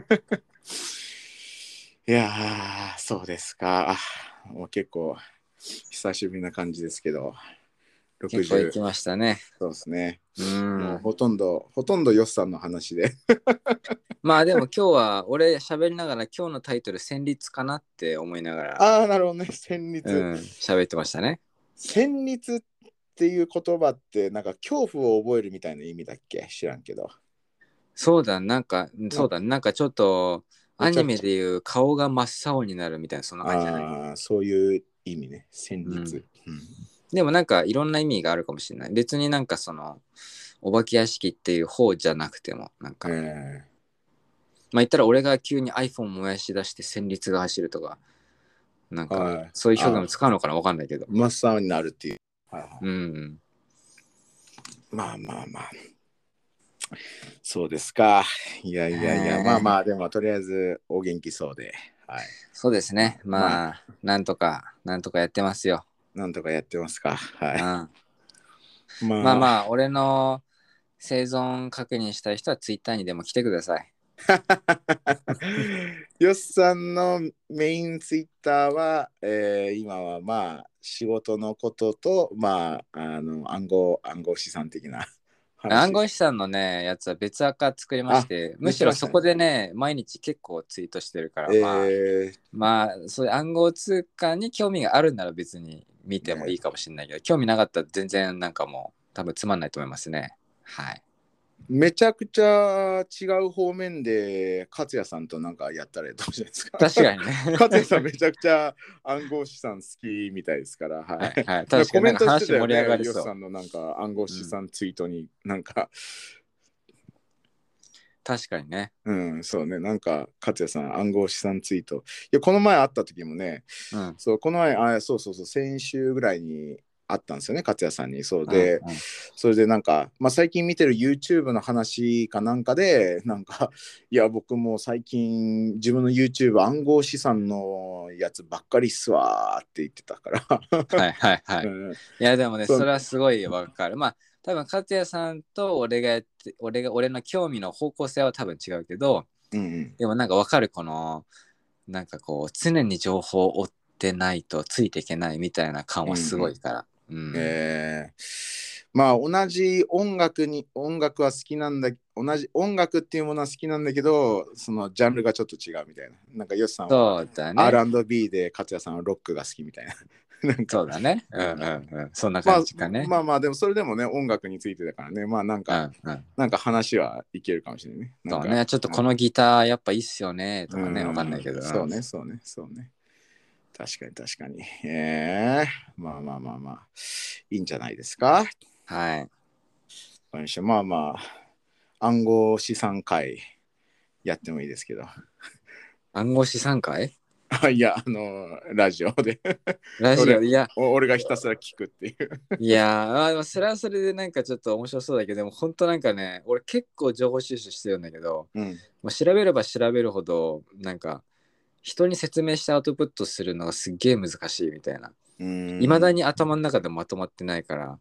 いやー、そうですか。あもう結構久しぶりな感じですけど、60結構行き、ましたねそうですね。うもうんほとんど、ほとんどヨッさんの話で。まあでも今日は俺喋りながら今日のタイトル戦慄かなって思いながらああ、なるほどね。戦慄。うん喋ってましたね戦慄っていう言葉って、なんか恐怖を覚えるみたいな意味だっけ？知らんけど。そうだなんかそうだなんかちょっとアニメでいう顔が真っ青になるみたいなそんな感じじゃない？ああ、そういう意味ね。戦慄。うん。うん。でもなんかいろんな意味があるかもしれない。別になんかそのお化け屋敷っていう方じゃなくてもなんか、えまあ言ったら俺が急に iPhone 燃やし出して戦慄が走るとかなんかはい。そういう表現も使うのかな？わかんないけど。ー真っ青になるっていう。はいはいうんまあまあまあ。そうですか。いやいやいや、はいまあまあ、でもとりあえずお元気そうで、はい。そうですねまあ、なんとかなんとかやってますよ、なんとかやってますか。うん、はまい。まあまあ俺の生存確認したい人は Twitter にでも来てください よっさんのメインツイッターは、えー今はまあ仕事のことと、まあ、あの暗号暗号資産的な 話。暗号資産のねやつは別アカ作りましてむしろそこでね毎日結構ツイートしてるから、まあえー。まあそういう暗号通貨に興味があるなら別に見てもいいかもしれないけど、興味なかったら全然なんかもう多分つまんないと思いますね。はいめちゃくちゃ違う方面で勝也さんとなんかやったらどうじゃないですか。確かにね 勝也さんめちゃくちゃ暗号資産好きみたいですから、はい。はい、はい、確コメントしてたよ話盛り上がね、ヨりそうシさんのなんか暗号資産ツイートになんか、確かにね。うん、そうね。なんか、勝也さん、暗号資産ツイート。いや、この前会った時もね、うん。そう、この前、あそうそうそう、先週ぐらいに会ったんですよね、勝也さんに。そうで、うんうんそれでなんか、まあ、最近見てる YouTube の話かなんかで、なんか、いや、僕も最近、自分の YouTube 暗号資産のやつばっかりっすわーって言ってたから。はいはいはい。うんいやでもね、それはすごいわかる。まあ、多分勝也さんと俺がやって、俺が、俺の興味の方向性は多分違うけど、うんでもなんかわかる、この、なんかこう、常に情報を追ってないとついていけないみたいな感はすごいから。うん。えーまあ同じ音楽に音楽は好きなんだ同じ音楽っていうものは好きなんだけどそのジャンルがちょっと違うみたいななんかヨシさんはね。R&B で勝也さんはロックが好きみたいな なんかそうだね。うんうんうん。そんなまあ感じかね。まあまあでもそれでもね音楽についてだからねまあなんうか、んうん。なんか話はいけるかもしれないねそうね。ちょっとこのギターやっぱいいっすよね。とかね、うわかんないけど。そうねそうねそうね確かに確かにえー、まあまあまあまあいいんじゃないですか？はい。まあまあ、暗号資産会やってもいいですけど。暗号資産会？あ いや、あの、ラジオでラジオ、俺いや、お俺がひたすら聞くっていう。いやー、まあ、それはそれでなんかちょっと面白そうだけど、でも本当なんかね、俺結構情報収集してるんだけど、うん。もう調べれば調べるほど、なんか、人に説明してアウトプットするのがすっげえ難しいみたいな。いいまだに頭の中でまとまってないから、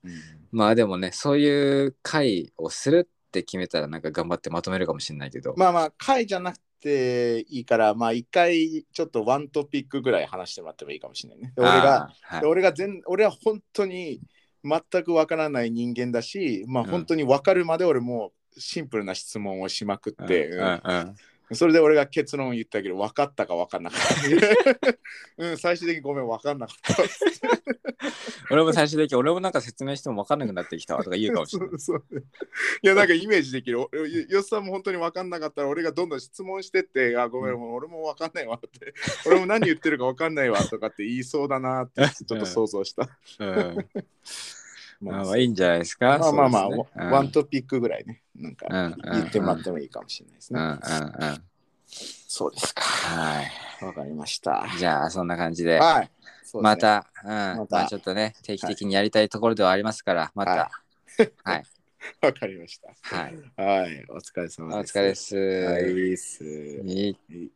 まあでもね、そういう会をするって決めたら、なんか頑張ってまとめるかもしれないけど、まあまあ、会じゃなくていいから、まあ一回ちょっとワントピックぐらい話してもらってもいいかもしれないね。で俺が、はい。で俺が全、俺は本当に全くわからない人間だし、まあうん。本当にわかるまで俺もうシンプルな質問をしまくって、うんうんうんそれで俺が結論を言ったけど、分かったか分かんなかった。うん、最終的にごめん、分かんなかった。俺も最終的に俺もなんか説明しても分かんなくなってきたわとか言うかもしれない。そうそういや、なんかイメージできる。およよっさんも本当に分かんなかったら、俺がどんどん質問してって、あ、ごめん、もう俺も分かんないわって。俺も何言ってるか分かんないわとかって言いそうだなって、ちょっと想像した。うんままあまあいいんじゃないですか？まあまあまあ、ねワントピックぐらいね、なんかうん言ってもらってもいいかもしれないですうんね。うんうん。そうですか。はい。わかりました。じゃあそんな感じで、はい。ねま。た、うん、またまあちょっとね、定期的にやりたいところではありますから、また、はい。わかりました。はい。はい。お疲れ様おです。疲れっす。はい